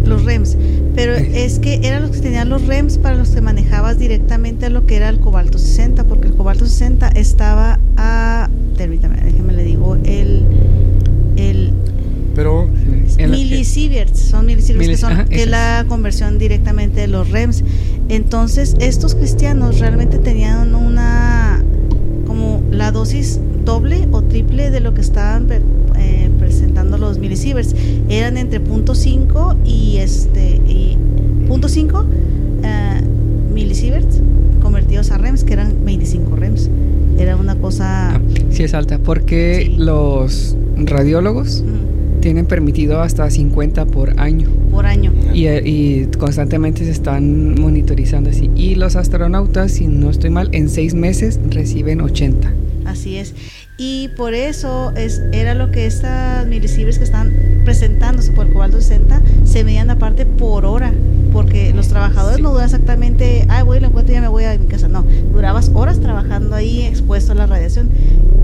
Los REMS. Pero es que eran los que tenían los REMS para los que manejabas directamente a lo que era el cobalto 60, porque el cobalto 60 estaba a, permítame, déjeme le digo, el, el pero milisieverts, son milisieverts que son que la conversión directamente de los REMS. Entonces, estos cristianos realmente tenían una como la dosis doble o triple de lo que estaban eh, los milisieverts. Eran entre .5 y este y .5 eh, milisieverts convertidos a REMS, que eran 25 REMS. Era una cosa... Ah, sí, es alta, porque los radiólogos tienen permitido hasta 50 por año. Por año. Y, y, constantemente se están monitorizando así. Y los astronautas, si no estoy mal, en seis meses reciben 80. Así es. Y por eso es, era lo que estas milisibres que están presentándose por el cobalto 60 se medían aparte por hora. Porque los trabajadores no duran exactamente, ay, voy, lo encuentro y ya me voy a mi casa. No, durabas horas trabajando ahí expuesto a la radiación.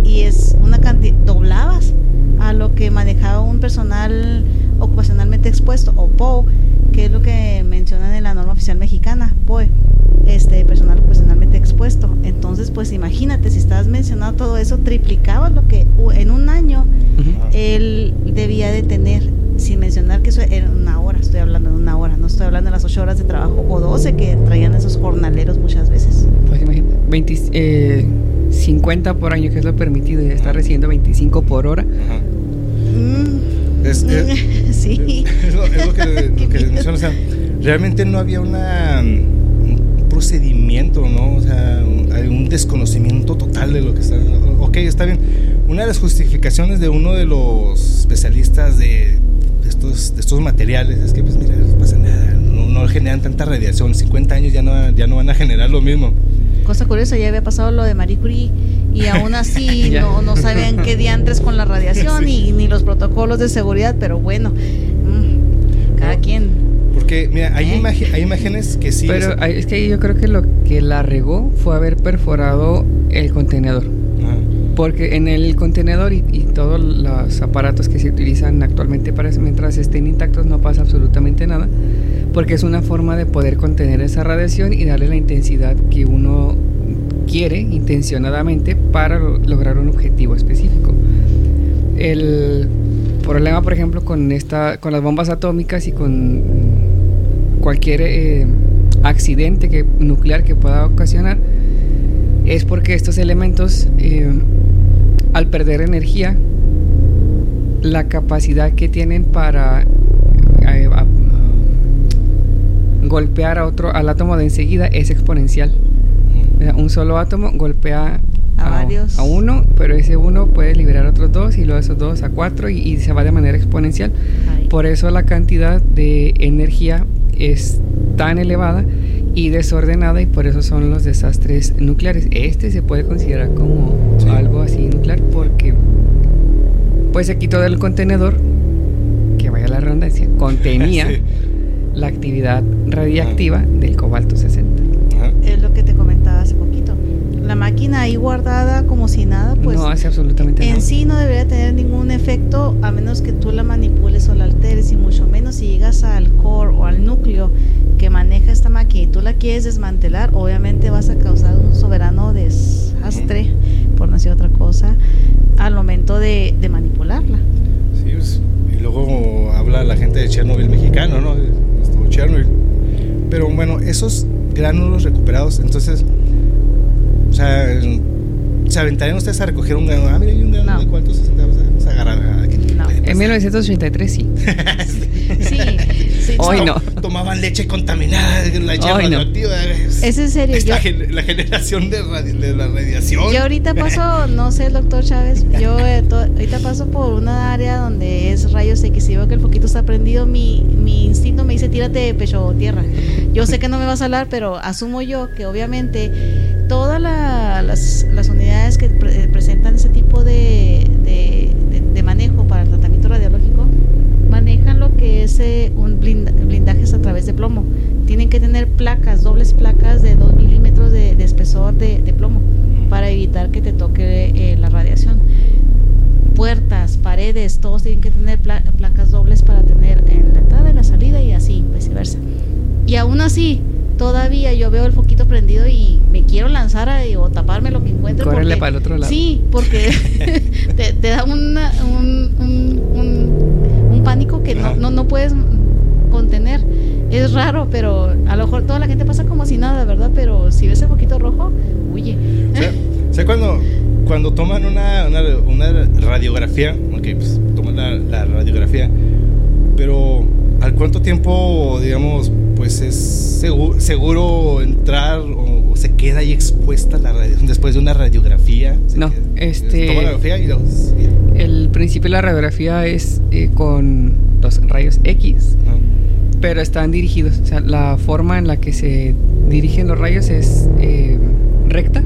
Y es una cantidad, doblabas a lo que manejaba un personal ocupacionalmente expuesto o PO, que es lo que mencionan en la norma oficial mexicana, POE, este personal ocupacionalmente expuesto. Entonces, pues imagínate, si estás mencionando todo eso, triplicaba lo que en un año él debía de tener, sin mencionar que eso era una hora, estoy hablando de una hora, no estoy hablando de las ocho horas de trabajo o 12 que traían esos jornaleros muchas veces. Pues imagínate, 20, 50 por año, que es lo permitido, y está recibiendo 25 por hora. Es, sí. es, lo, que, que O sea, realmente no había una, un procedimiento, ¿no? O sea, hay un desconocimiento total de lo que está. Ok, está bien. Una de las justificaciones de uno de los especialistas de, estos, de estos materiales es que, pues, mira, no pasa nada, no, no generan tanta radiación. 50 años ya no, ya no van a generar lo mismo cosa curiosa, ya había pasado lo de Marie Curie y aún así no, no sabían qué diantres con la radiación y ni los protocolos de seguridad, pero bueno, mm, cada quien. Porque, mira, hay, ¿Eh? hay imágenes que sí. Pero es que yo creo que lo que la regó fue haber perforado el contenedor. Porque en el contenedor y, y, todos los aparatos que se utilizan actualmente para mientras estén intactos no pasa absolutamente nada porque es una forma de poder contener esa radiación y darle la intensidad que uno quiere intencionadamente para lograr un objetivo específico. El problema, por ejemplo, con esta, con las bombas atómicas y con cualquier eh, accidente nuclear que pueda ocasionar es porque estos elementos, eh, al perder energía, la capacidad que tienen para eh, golpear a otro, al átomo de enseguida es exponencial. Un solo átomo golpea a, a, uno, pero ese uno puede liberar otros dos y luego esos dos a cuatro y, se va de manera exponencial. Por eso la cantidad de energía es tan elevada y desordenada y por eso son los desastres nucleares. Este se puede considerar como algo así nuclear porque pues se quitó del contenedor que la redundancia, contenía la actividad radiactiva del cobalto 60. Es lo que te. La máquina ahí guardada como si nada, pues. No hace absolutamente en nada. En sí no debería tener ningún efecto a menos que tú la manipules o la alteres, y mucho menos si llegas al core o al núcleo que maneja esta máquina y tú la quieres desmantelar, obviamente vas a causar un soberano desastre, por no decir otra cosa, al momento de, de manipularla. Sí, pues, y luego habla la gente de Chernobyl mexicano, ¿no? Estuvo Chernobyl. Pero bueno, esos gránulos recuperados, entonces, sea, ¿se aventarían ustedes a recoger un gránulo? Ah, mira, hay un gránulo no. de cuántos centavos, vamos a agarrar. Aquí. No. En 1983 sí. sí, sí. Hoy no. Tomaban leche contaminada, leche Hoy no. radioactiva. Es en serio. Es yo, la, gen la, generación de, de, la radiación. Yo ahorita paso, no sé, doctor Chávez, yo eh, ahorita paso por una área donde es rayos X y veo que el foquito está prendido, mi, mi instinto me dice tírate de pecho tierra. Yo sé que no me vas a hablar, pero asumo yo que obviamente todas la, las, las, unidades que pre presentan ese tipo de, de, de, de, manejo para el tratamiento radiológico manejan lo que es eh, un blind, blindajes a través de plomo. Tienen que tener placas, dobles placas de 2 milímetros de, espesor de, plomo para evitar que te toque eh, la radiación. Puertas, paredes, todos tienen que tener pla placas dobles para tener en la entrada y la salida y así, viceversa. Y aún así, todavía yo veo el foquito prendido y me quiero lanzar a, o taparme lo que encuentre. Correrle para el otro lado. Sí, porque te, te, da una, un, un, un, un, pánico que no, no, no, puedes contener. Es raro, pero a lo mejor toda la gente pasa como si nada, ¿verdad? Pero si ves el foquito rojo, huye. O sea, o sea cuando, cuando toman una, una, una radiografía, ok, pues toman la, la radiografía, pero ¿al cuánto tiempo, digamos, pues es seguro, seguro entrar o, o, se queda ahí expuesta la radiación después de una radiografía? No, queda, este. Toma la radiografía y los, y... El principio de la radiografía es eh, con los rayos X, Ah. pero están dirigidos. O sea, la forma en la que se dirigen los rayos es eh, recta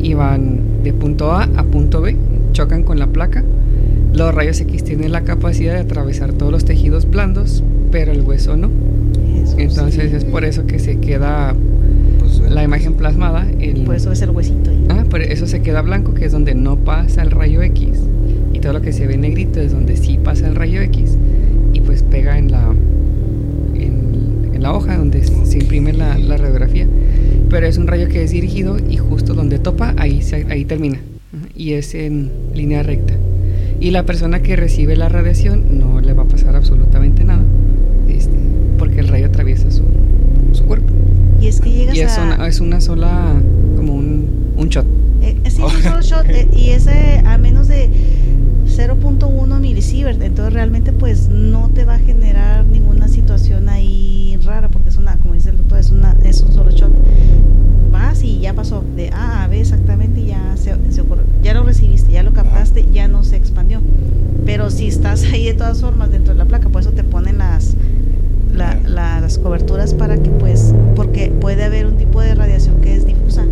y van de punto A a punto B, chocan con la placa. Los rayos X tienen la capacidad de atravesar todos los tejidos blandos, pero el hueso no. Entonces es por eso que se queda pues, la imagen plasmada. El, por eso es el huesito ahí. Ah, por eso se queda blanco, que es donde no pasa el rayo X. Y todo lo que se ve negrito es donde sí pasa el rayo X. Y pues pega en la, en, en la hoja donde se imprime la, la, radiografía. Pero es un rayo que es dirigido y justo donde topa, ahí, se, ahí termina. Y es en línea recta. Y la persona que recibe la radiación no le va a pasar absolutamente el rayo atraviesa su, su cuerpo. Y es que llegas y es a... Una, es una sola, como un, un shot. Eh, sí, un solo shot. Eh, y es eh, a menos de 0.1 milisievert. Entonces realmente pues no te va a generar ninguna situación ahí rara. Porque es una, como dice el doctor, es, una, es un solo shot. Vas y ya pasó de A a B exactamente y ya se, se ocurrió. Ya lo recibiste, ya lo captaste, ya no se expandió. Pero si estás ahí de todas formas dentro de la placa, por eso te ponen las la, la, las coberturas para que pues porque puede haber un tipo de radiación que es difusa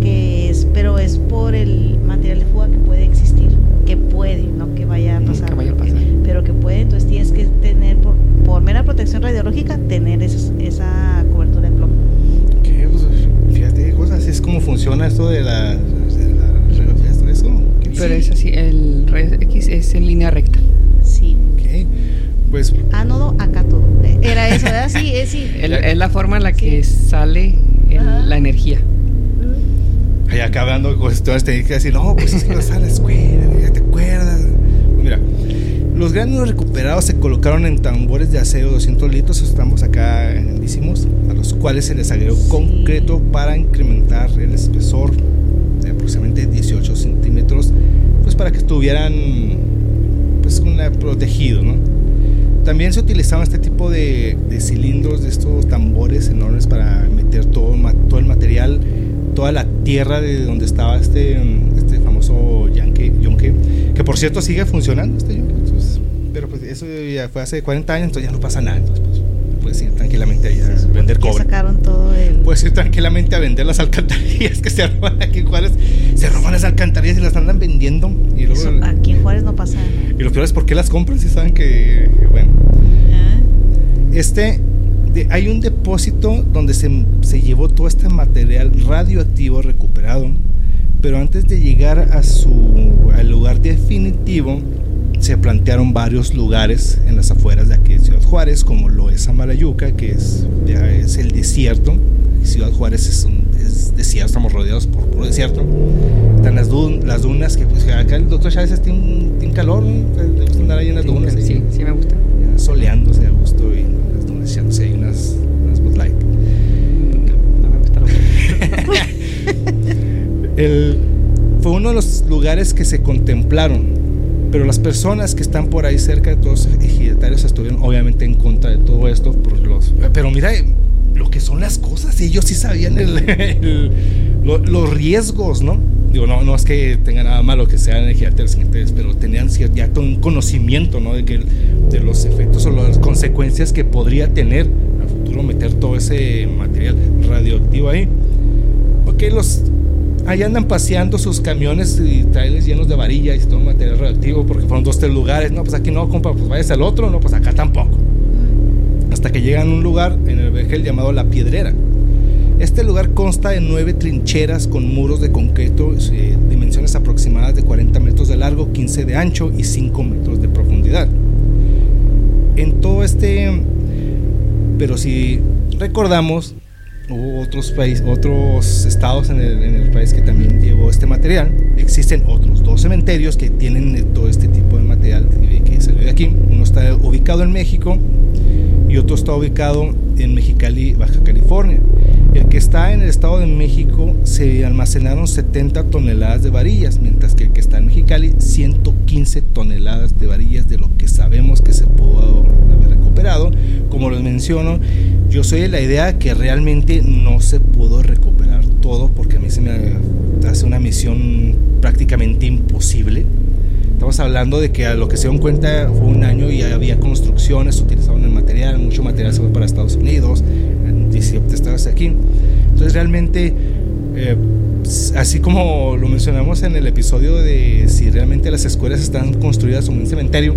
que es pero es por el material de fuga que puede existir que puede no que vaya a pasar, que vaya a pasar. pero que puede entonces tienes que tener por, por mera protección radiológica tener esa, esa cobertura de plomo ¿Qué? Pues, fíjate cosas es como funciona esto de la, de la radiografía esto eso pero es así el rayo X es en línea recta sí okay. Pues, ánodo a cátodo. Era eso, ¿verdad? Sí, es, sí. El, es la forma en la que sí. sale el, la energía. Ahí acá hablando de cuestiones técnicas, decir, no, pues es que vas a la escuela, ya te acuerdas. Mira, los gránulos recuperados se colocaron en tambores de acero 200 litros, estamos acá grandísimos, a los cuales se les agregó sí. concreto para incrementar el espesor de aproximadamente 18 centímetros, pues para que estuvieran pues protegido, ¿no? También se utilizaban este tipo de, cilindros, de estos tambores enormes para meter todo, todo el material, toda la tierra de donde estaba este, este famoso yunque, que por cierto sigue funcionando este entonces, pero pues eso ya fue hace 40 años, entonces ya no pasa nada, pues, puedes ir tranquilamente ahí a vender cobre. sacaron todo el... puedes ir tranquilamente a vender las alcantarillas que se roban aquí en Juárez. Se roban las alcantarillas y las andan vendiendo. Y luego, aquí en Juárez no pasa nada. Y lo peor es por qué las compran si saben que, bueno. Ah. Este, hay un depósito donde se, se llevó todo este material radioactivo recuperado. Pero antes de llegar a su, al lugar definitivo, se plantearon varios lugares en las afueras de aquí de Ciudad Juárez, como lo es Amalayuca, que es, ya es el desierto. Ciudad Juárez es un desierto, estamos rodeados por puro desierto. Están las, las dunas, que pues, acá el doctor Chávez tiene, tiene calor, andar ahí en las dunas. Sí, sí, me gusta. soleándose a gusto y las dunas echándose ahí unas, unas Bud Light. No, me gusta el, Fue uno de los lugares que se contemplaron pero las personas que están por ahí cerca de todos ejidatarios estuvieron obviamente en contra de todo esto. Por los, pero mira lo que son las cosas, ellos sí sabían los riesgos, ¿no? Digo, no, no es que tenga nada malo que sean ejidatarios, pero tenían ya un conocimiento, ¿no? De, que, de los efectos o las consecuencias que podría tener al futuro meter todo ese material radioactivo ahí. Porque los ahí andan paseando sus camiones y trailers llenos de varillas y todo material radioactivo porque fueron dos, tres lugares. No, pues aquí no, compa, pues vayas al otro, no, pues acá tampoco. Hasta que llegan a un lugar en el Vejel llamado La Piedrera. Este lugar consta de nueve trincheras con muros de concreto, eh, dimensiones aproximadas de 40 metros de largo, 15 de ancho y 5 metros de profundidad. En todo este, pero si recordamos, hubo otros países, otros estados en el, país que también llevó este material. Existen otros dos cementerios que tienen eh, todo este tipo de material que salió de aquí. Uno está ubicado en México y otro está ubicado en Mexicali, Baja California. El que está en el estado de México se almacenaron 70 toneladas de varillas, mientras que el que está en Mexicali 115 toneladas de varillas de lo que sabemos que se pudo haber recuperado. Como les menciono, yo soy de la idea que realmente no se pudo recuperar todo porque a mí se me hace una misión prácticamente imposible. Estamos hablando de que a lo que se dieron cuenta fue un año y había construcciones, utilizaban el material, mucho material se fue para Estados Unidos, en 17 estados aquí. Entonces realmente, eh, así como lo mencionamos en el episodio de si realmente las escuelas están construidas como un cementerio,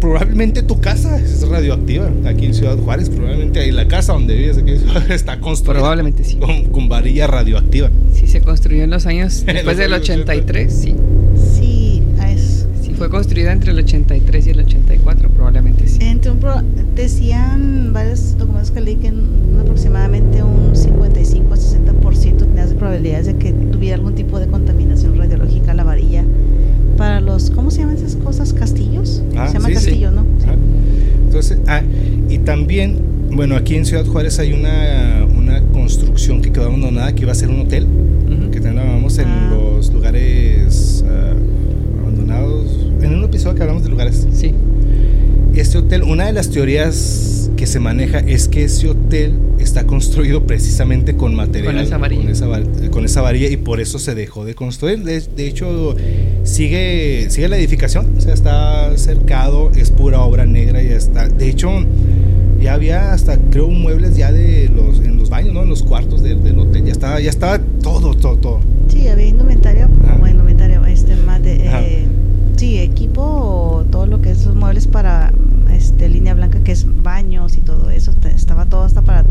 probablemente, tu casa es radioactiva aquí en Ciudad Juárez. Probablemente ahí la casa donde vives aquí está construida. Probablemente sí. Con, varilla radioactiva. Sí, se construyó en los años después del 83, sí. Sí, es. Sí, fue construida entre el 83 y el 84, probablemente sí. Entre un decían varios documentos que leí que aproximadamente un 55 a 60% tenías probabilidades de que tuviera algún tipo de contaminación radiológica la varilla para los, ¿cómo se llaman esas cosas? ¿Castillos? Ah, se llama castillo, ¿no? Entonces, ah, y también, bueno, aquí en Ciudad Juárez hay una, una construcción que quedó abandonada que iba a ser un hotel, que también hablamos en ah. los lugares en un episodio que hablamos de lugares. Sí. Este hotel, una de las teorías que se maneja es que ese hotel está construido precisamente con material. Con esa varilla. Con esa, varilla y por eso se dejó de construir. De, hecho, sigue, sigue la edificación, o sea, está cercado, es pura obra negra y está. De hecho, ya había hasta, creo, muebles ya de los, en los baños, ¿no? En los cuartos del, hotel. Ya estaba, ya estaba todo, todo, todo. Sí, había indumentaria, como indumentaria, este, más de. Eh, sí, equipo, todo lo que es esos muebles para este, línea blanca, que es baños y todo eso. Estaba todo hasta para,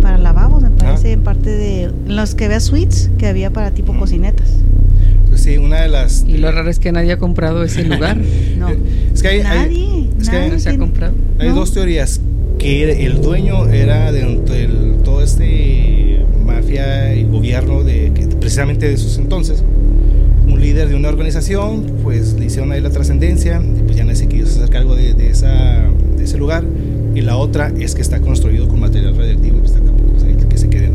para lavabos, me parece, en parte de los que vea suites que había para tipo cocinetas. Pues sí, una de las. Y lo raro es que nadie ha comprado ese lugar. no. Es que hay, nadie. es que no se ha comprado. Hay dos teorías. Que el dueño era de, todo este mafia y gobierno de precisamente de esos entonces líder de una organización, pues le hicieron ahí la trascendencia, y pues ya no se quiso hacer cargo de, de, esa, de ese lugar. Y la otra es que está construido con material radioactivo, pues tampoco que se queden.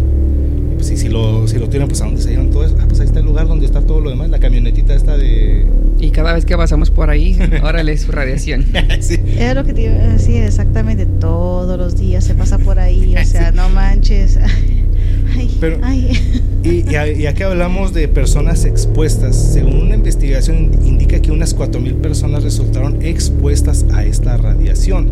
Y pues si, lo, si lo tienen, pues a dónde se llevan todo eso. Ah, pues ahí está el lugar donde está todo lo demás, la camionetita esta de... Y cada vez que pasamos por ahí, órale, su radiación. sí. Es lo que te iba a decir, exactamente, todos los días se pasa por ahí, o sea, no manches. Pero, Y, ya, que hablamos de personas expuestas, según una investigación indica que unas 4.000 personas resultaron expuestas a esta radiación.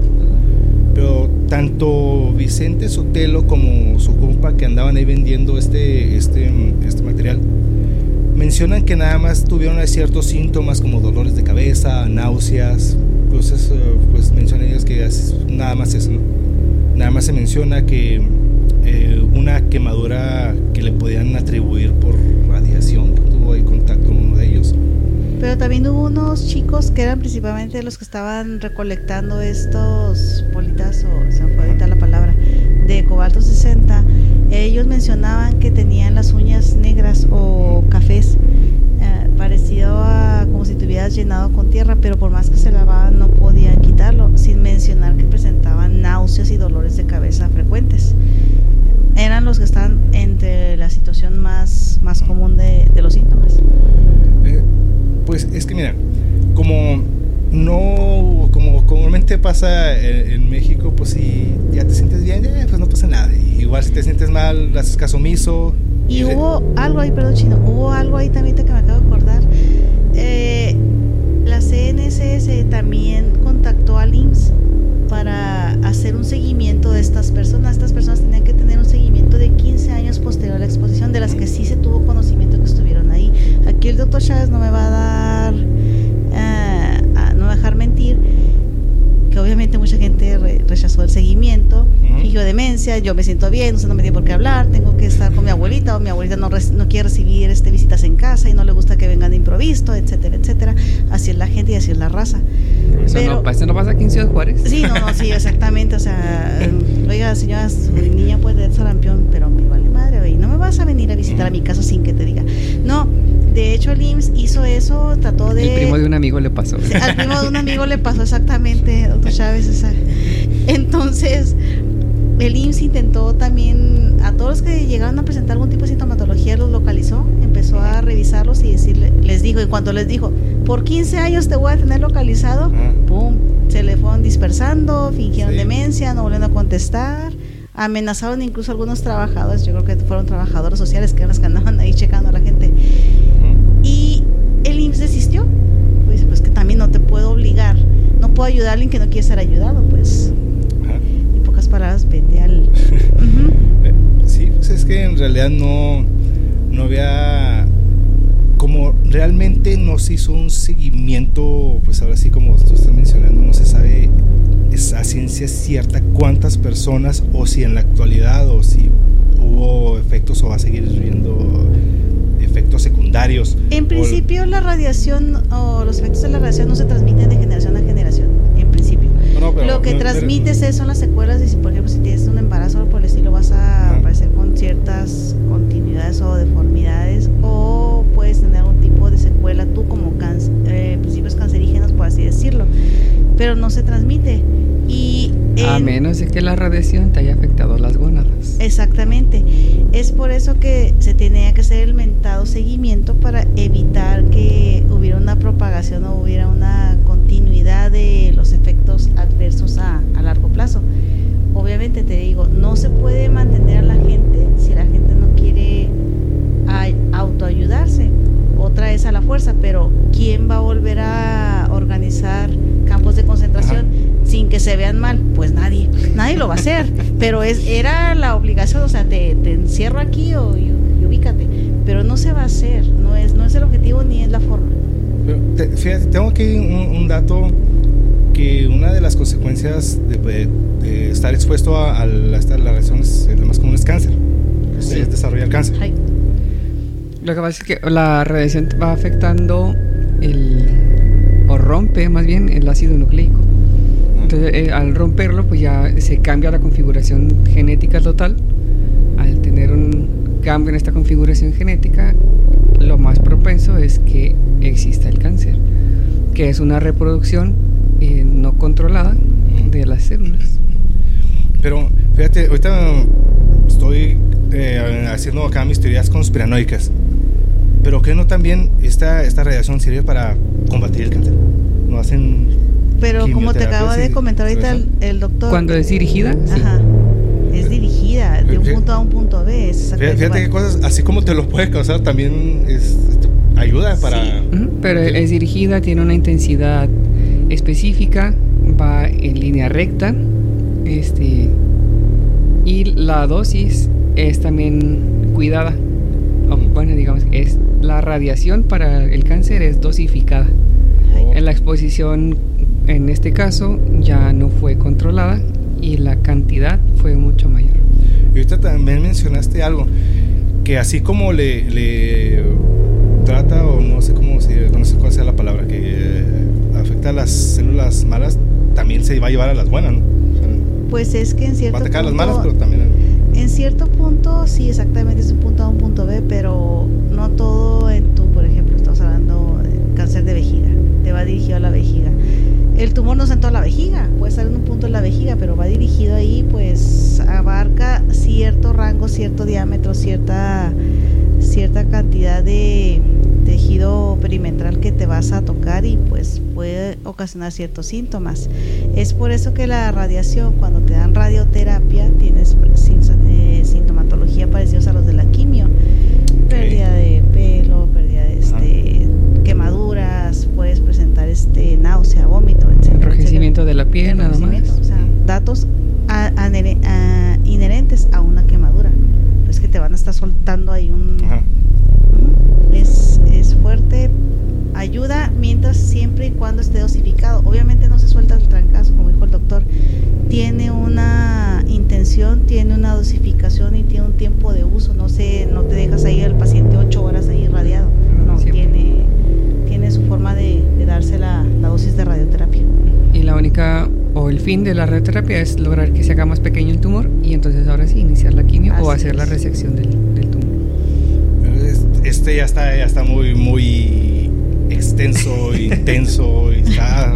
Pero tanto Vicente Sotelo como su compa que andaban ahí vendiendo este, este, este material mencionan que nada más tuvieron ciertos síntomas como dolores de cabeza, náuseas, pues, eso, pues mencionan ellos que nada más eso, ¿no? Nada más se menciona que eh, una quemadura que le podían atribuir por radiación, tuvo ahí contacto con uno de ellos. Pero también hubo unos chicos que eran principalmente los que estaban recolectando estos bolitas, o se me fue ahorita la palabra, de cobalto 60. Ellos mencionaban que tenían las uñas negras o cafés, parecido a como si tuvieras llenado con tierra, pero por más que se lavaban no podían quitarlo, sin mencionar que presentaban náuseas y dolores de cabeza frecuentes. Eran los que estaban entre la situación más, más común de, de los síntomas. Eh, pues es que mira, como no, como comúnmente pasa en, México, pues si ya te sientes bien, pues no pasa nada. Igual si te sientes mal, haces caso omiso. Y, hubo algo ahí, perdón, chino, hubo algo ahí también que me acabo de acordar. Eh, la CNSS también contactó al IMSS para hacer un seguimiento de estas personas. Estas personas tenían que tener un seguimiento de 15 años posterior a la exposición, de las que sí se tuvo conocimiento que estuvieron ahí. Aquí el doctor Chávez no me va a dar, no va a dejar mentir, que obviamente mucha gente rechazó el seguimiento, fingió demencia, yo me siento bien, no sé, no me tiene por qué hablar, tengo que estar con mi abuelita o mi abuelita no, no quiere recibir este, visitas en casa y no le gusta que vengan de improviso, etcétera, etcétera. Así es la gente y así es la raza. Eso, no, pasa, no pasa aquí en Ciudad Juárez. Sí, no, no, sí, exactamente. O sea, oiga, señora, su niña puede tener sarampión, pero me vale madre, y no me vas a venir a visitar a mi casa sin que te diga. No, de hecho, el IMSS hizo eso, trató de. El primo de un amigo le pasó. Al primo de un amigo le pasó exactamente, doctor Chávez. Entonces, el IMSS intentó también, a todos los que llegaron a presentar algún tipo de sintomatología, los localizó, empezó a revisarlos y decirle, les dijo, en cuanto les dijo, por 15 años te voy a tener localizado, ¡pum! Se le fueron dispersando, fingieron demencia, no volvieron a contestar, amenazaron incluso algunos trabajadores, yo creo que fueron trabajadores sociales que eran los que andaban ahí checando a la gente. Y el IMSS desistió, pues, pues que también no te puedo obligar, no puedo ayudar a alguien que no quiere ser ayudado, pues palabras, vete al... Sí, pues es que en realidad no, no había... Como realmente no se hizo un seguimiento, pues ahora sí como tú estás mencionando, no se sabe esa ciencia cierta cuántas personas o si en la actualidad o si hubo efectos o va a seguir viendo efectos secundarios. En principio la radiación o los efectos de la radiación no se transmiten de generación a generación, en principio. Lo que transmites son las secuelas y si por ejemplo si tienes un embarazo por el estilo vas a aparecer con ciertas continuidades o deformidades o puedes tener un tipo de secuela tú como eh, principios cancerígenos por así decirlo pero no se transmite y a menos de que la radiación te haya afectado las gónadas exactamente es por eso que se tenía que hacer el mentado seguimiento para evitar que hubiera una propagación o hubiera una continuidad de los efectos adversos a, a largo plazo. Obviamente te digo, no se puede mantener a la gente si la gente no quiere autoayudarse. Otra es a la fuerza, pero ¿quién va a volver a organizar campos de concentración sin que se vean mal? Pues nadie, nadie lo va a hacer. Pero es, era la obligación, o sea, te, te encierro aquí o y, ubícate. Pero no se va a hacer, no es, no es el objetivo ni es la forma. fíjate, tengo aquí un dato que una de las consecuencias de, estar expuesto a, la, radiación es, lo más común es cáncer. Es desarrollar cáncer. Lo que pasa es que la radiación va afectando el o rompe más bien el ácido nucleico. Entonces, eh, al romperlo, pues ya se cambia la configuración genética total. Al tener un cambio en esta configuración genética, lo más propenso es que exista el cáncer, que es una reproducción eh, no controlada de las células. Pero fíjate, ahorita estoy eh, haciendo acá mis teorías conspiranoicas. Pero que no también esta, esta radiación sirve para combatir el cáncer. No hacen. Pero como te acaba de comentar ahorita el, doctor. Cuando es dirigida. Ajá. Es dirigida de un punto A a un punto B. fíjate qué cosas, así como te lo puede causar, también es, ayuda para. pero es dirigida, tiene una intensidad específica, va en línea recta, Este. Y la dosis es también cuidada. bueno, digamos, es la radiación para el cáncer es dosificada. Oh. En la exposición, en este caso, ya no fue controlada y la cantidad fue mucho mayor. Y ahorita también mencionaste algo, que así como le, trata, o no sé cómo no sé cuál sea la palabra, que eh, afecta a las células malas, también se va a llevar a las buenas, ¿no? pues es que en cierto punto... las malas, pero también... En cierto punto, sí, exactamente, es un punto A, un punto B, pero no todo en tu, por ejemplo, estamos hablando de cáncer de vejiga, te va dirigido a la vejiga el tumor no está en toda la vejiga, puede estar en un punto de la vejiga, pero va dirigido ahí, pues abarca cierto rango, cierto diámetro, cierta, cierta cantidad de tejido perimetral que te vas a tocar y pues puede ocasionar ciertos síntomas. Es por eso que la radiación, cuando te dan radioterapia, tienes eh, sintomatología parecidos a los de la quimio, pérdida de este náusea, vómito Enrojecimiento de la piel, nada más. O sea, datos inherentes a una quemadura. Es que te van a estar soltando ahí un. es, es fuerte, ayuda mientras siempre y cuando esté dosificado. Obviamente no se suelta el trancazo, como dijo el doctor. Tiene una intención, tiene una dosificación y tiene un tiempo de uso. No sé, no te dejas ahí al paciente ocho horas ahí irradiado. No, tiene, tiene su forma de, darse la, la dosis de radioterapia y la única o el fin de la radioterapia es lograr que se haga más pequeño el tumor y entonces ahora sí iniciar la quimio o hacer la resección del, tumor. Este ya está, ya está muy, muy extenso, intenso y está,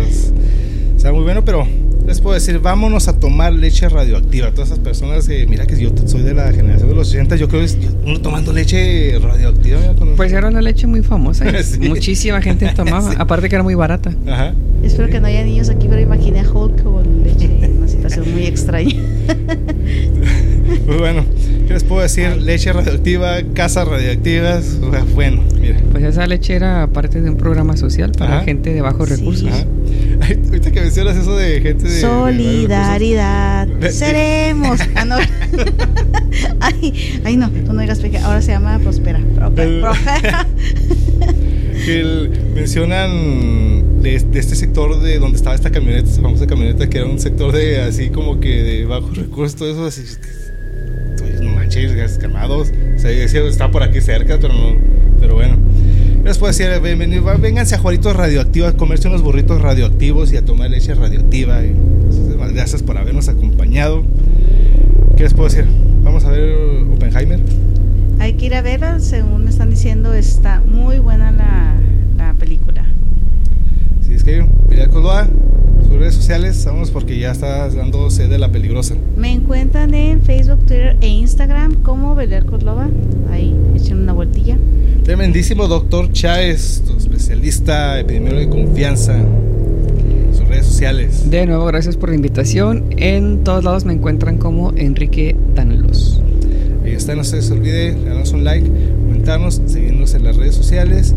está muy bueno, pero les puedo decir, vámonos a tomar leche radioactiva. Todas esas personas, mira que yo soy de la generación de los 80, yo creo que uno tomando leche radioactiva. Pues era una leche muy famosa. Muchísima gente tomaba, aparte que era muy barata. Ajá. Espero que no haya niños aquí, pero imaginé a Hulk con leche en una situación muy extraña. Pues bueno, ¿qué les puedo decir? Leche radioactiva, casas radioactivas. Bueno, mira. Pues esa leche era parte de un programa social para gente de bajos recursos. Ahorita que mencionas eso de gente de. Solidaridad. Seremos. Ah, no. ay, ay, no, tú no digas Ahora se llama Prospera. Prospera. que mencionan de, este sector de donde estaba esta camioneta, esta famosa camioneta, que era un sector de así como que de bajos recursos, todo eso, así. No manches, calmados. O sea, está por aquí cerca, pero no. Pero bueno. Les puedo decir, vénganse a Juaritos Radioactivos a comerse unos burritos radioactivos y a tomar leche radioactiva. Y, gracias por habernos acompañado. ¿Qué les puedo decir? Vamos a ver Oppenheimer. Hay que ir a verla, según me están diciendo, está muy buena la, la película. Sí, es que Pilar Coloa, redes sociales, vamos porque ya está dando sede la peligrosa. Me encuentran en Facebook, Twitter e Instagram como Belial Córdoba. Ahí, echen una vueltilla. Tremendísimo doctor Chávez, tu especialista epidemiólogo de confianza. Sus redes sociales. De nuevo, gracias por la invitación. En todos lados me encuentran como Enrique Danelos. Ahí está, no se les olvide, darnos un like, comentarnos, seguirnos en las redes sociales.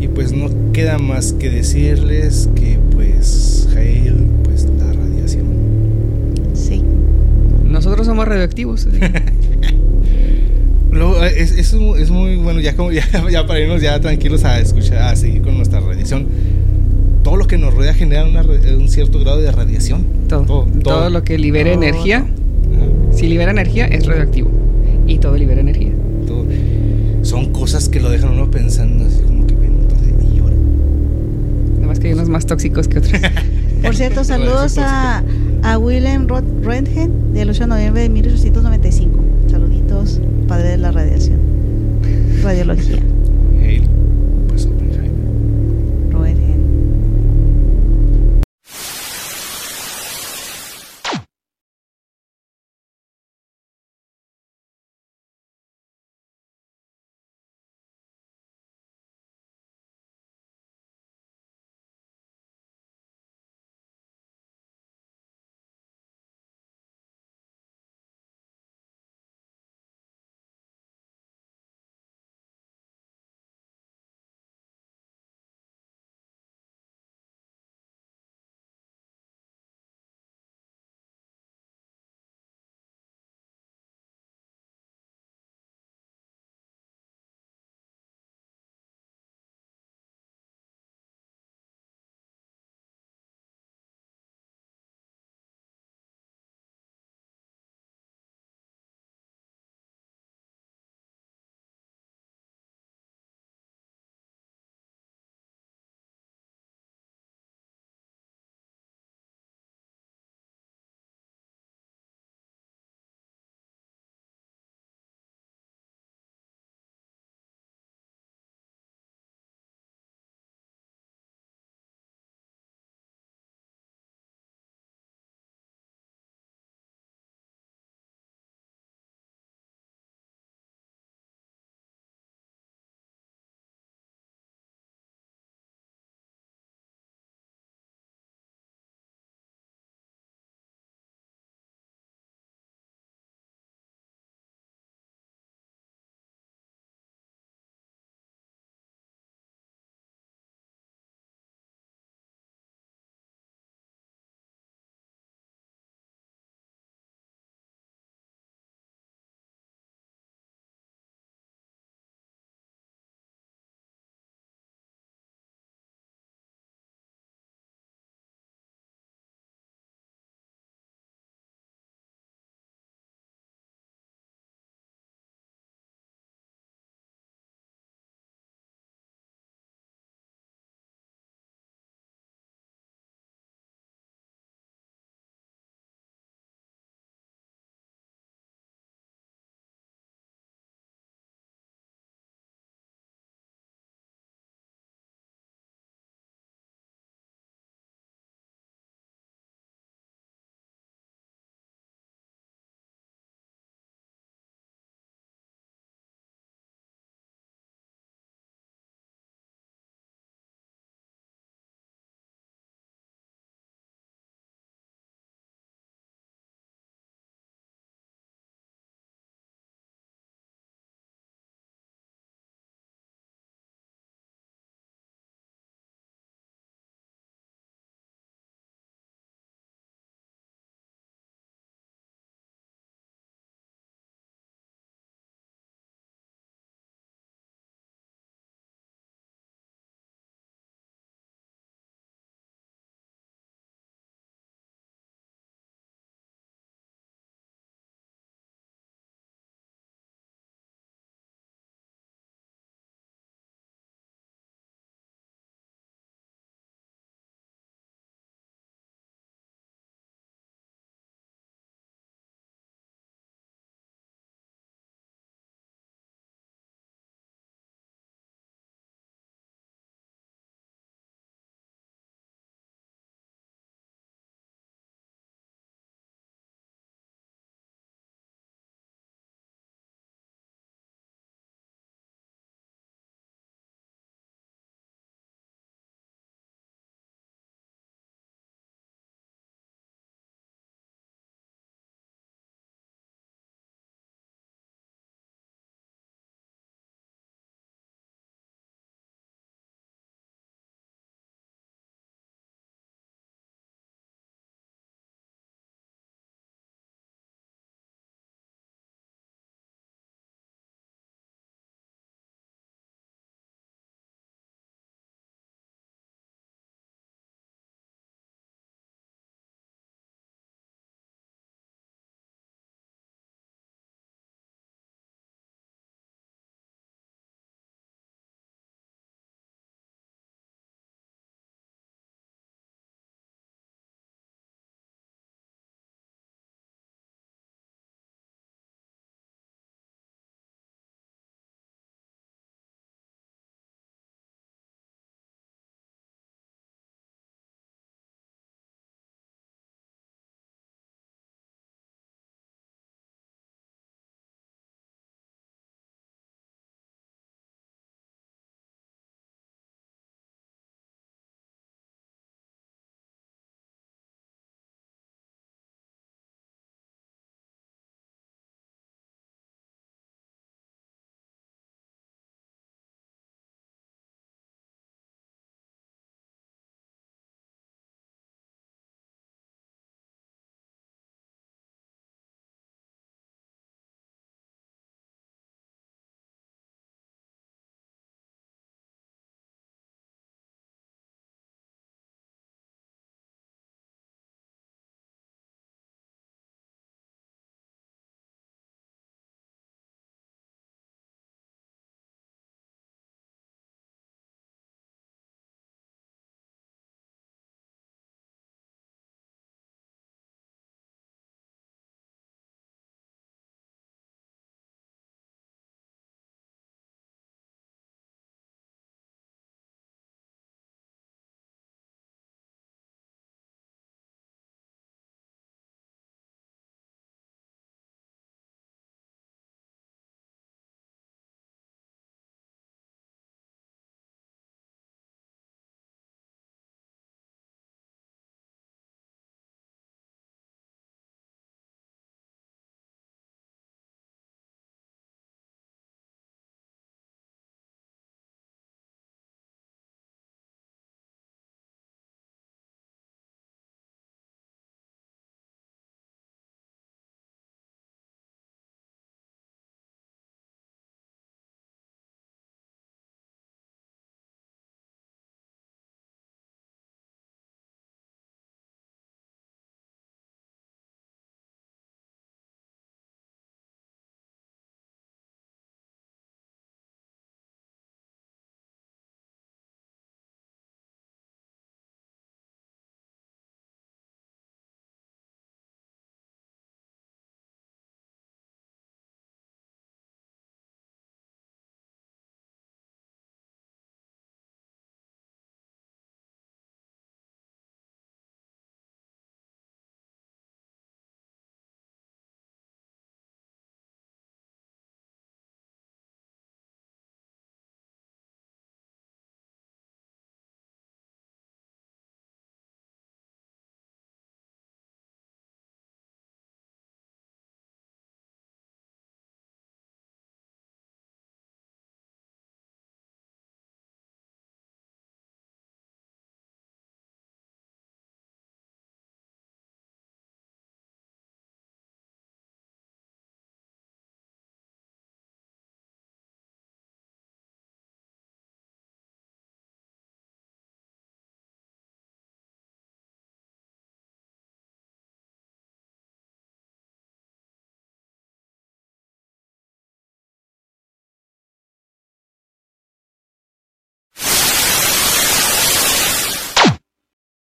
Y pues no queda más que decirles que pues Jael, pues la radiación. Sí. Nosotros somos radioactivos. es, es, es, muy bueno, ya, como, ya, ya, para irnos ya tranquilos a escuchar, a seguir con nuestra radiación. Todo lo que nos rodea genera un cierto grado de radiación. Todo. Todo, lo que libera energía. Si libera energía, es radioactivo. Y todo libera energía. Son cosas que lo dejan uno pensando así como nomás que unos más tóxicos que otros. Por cierto, saludos a, a Willem Röntgen del 8 de noviembre de 1895. Saluditos, padre de la radiación, radiología.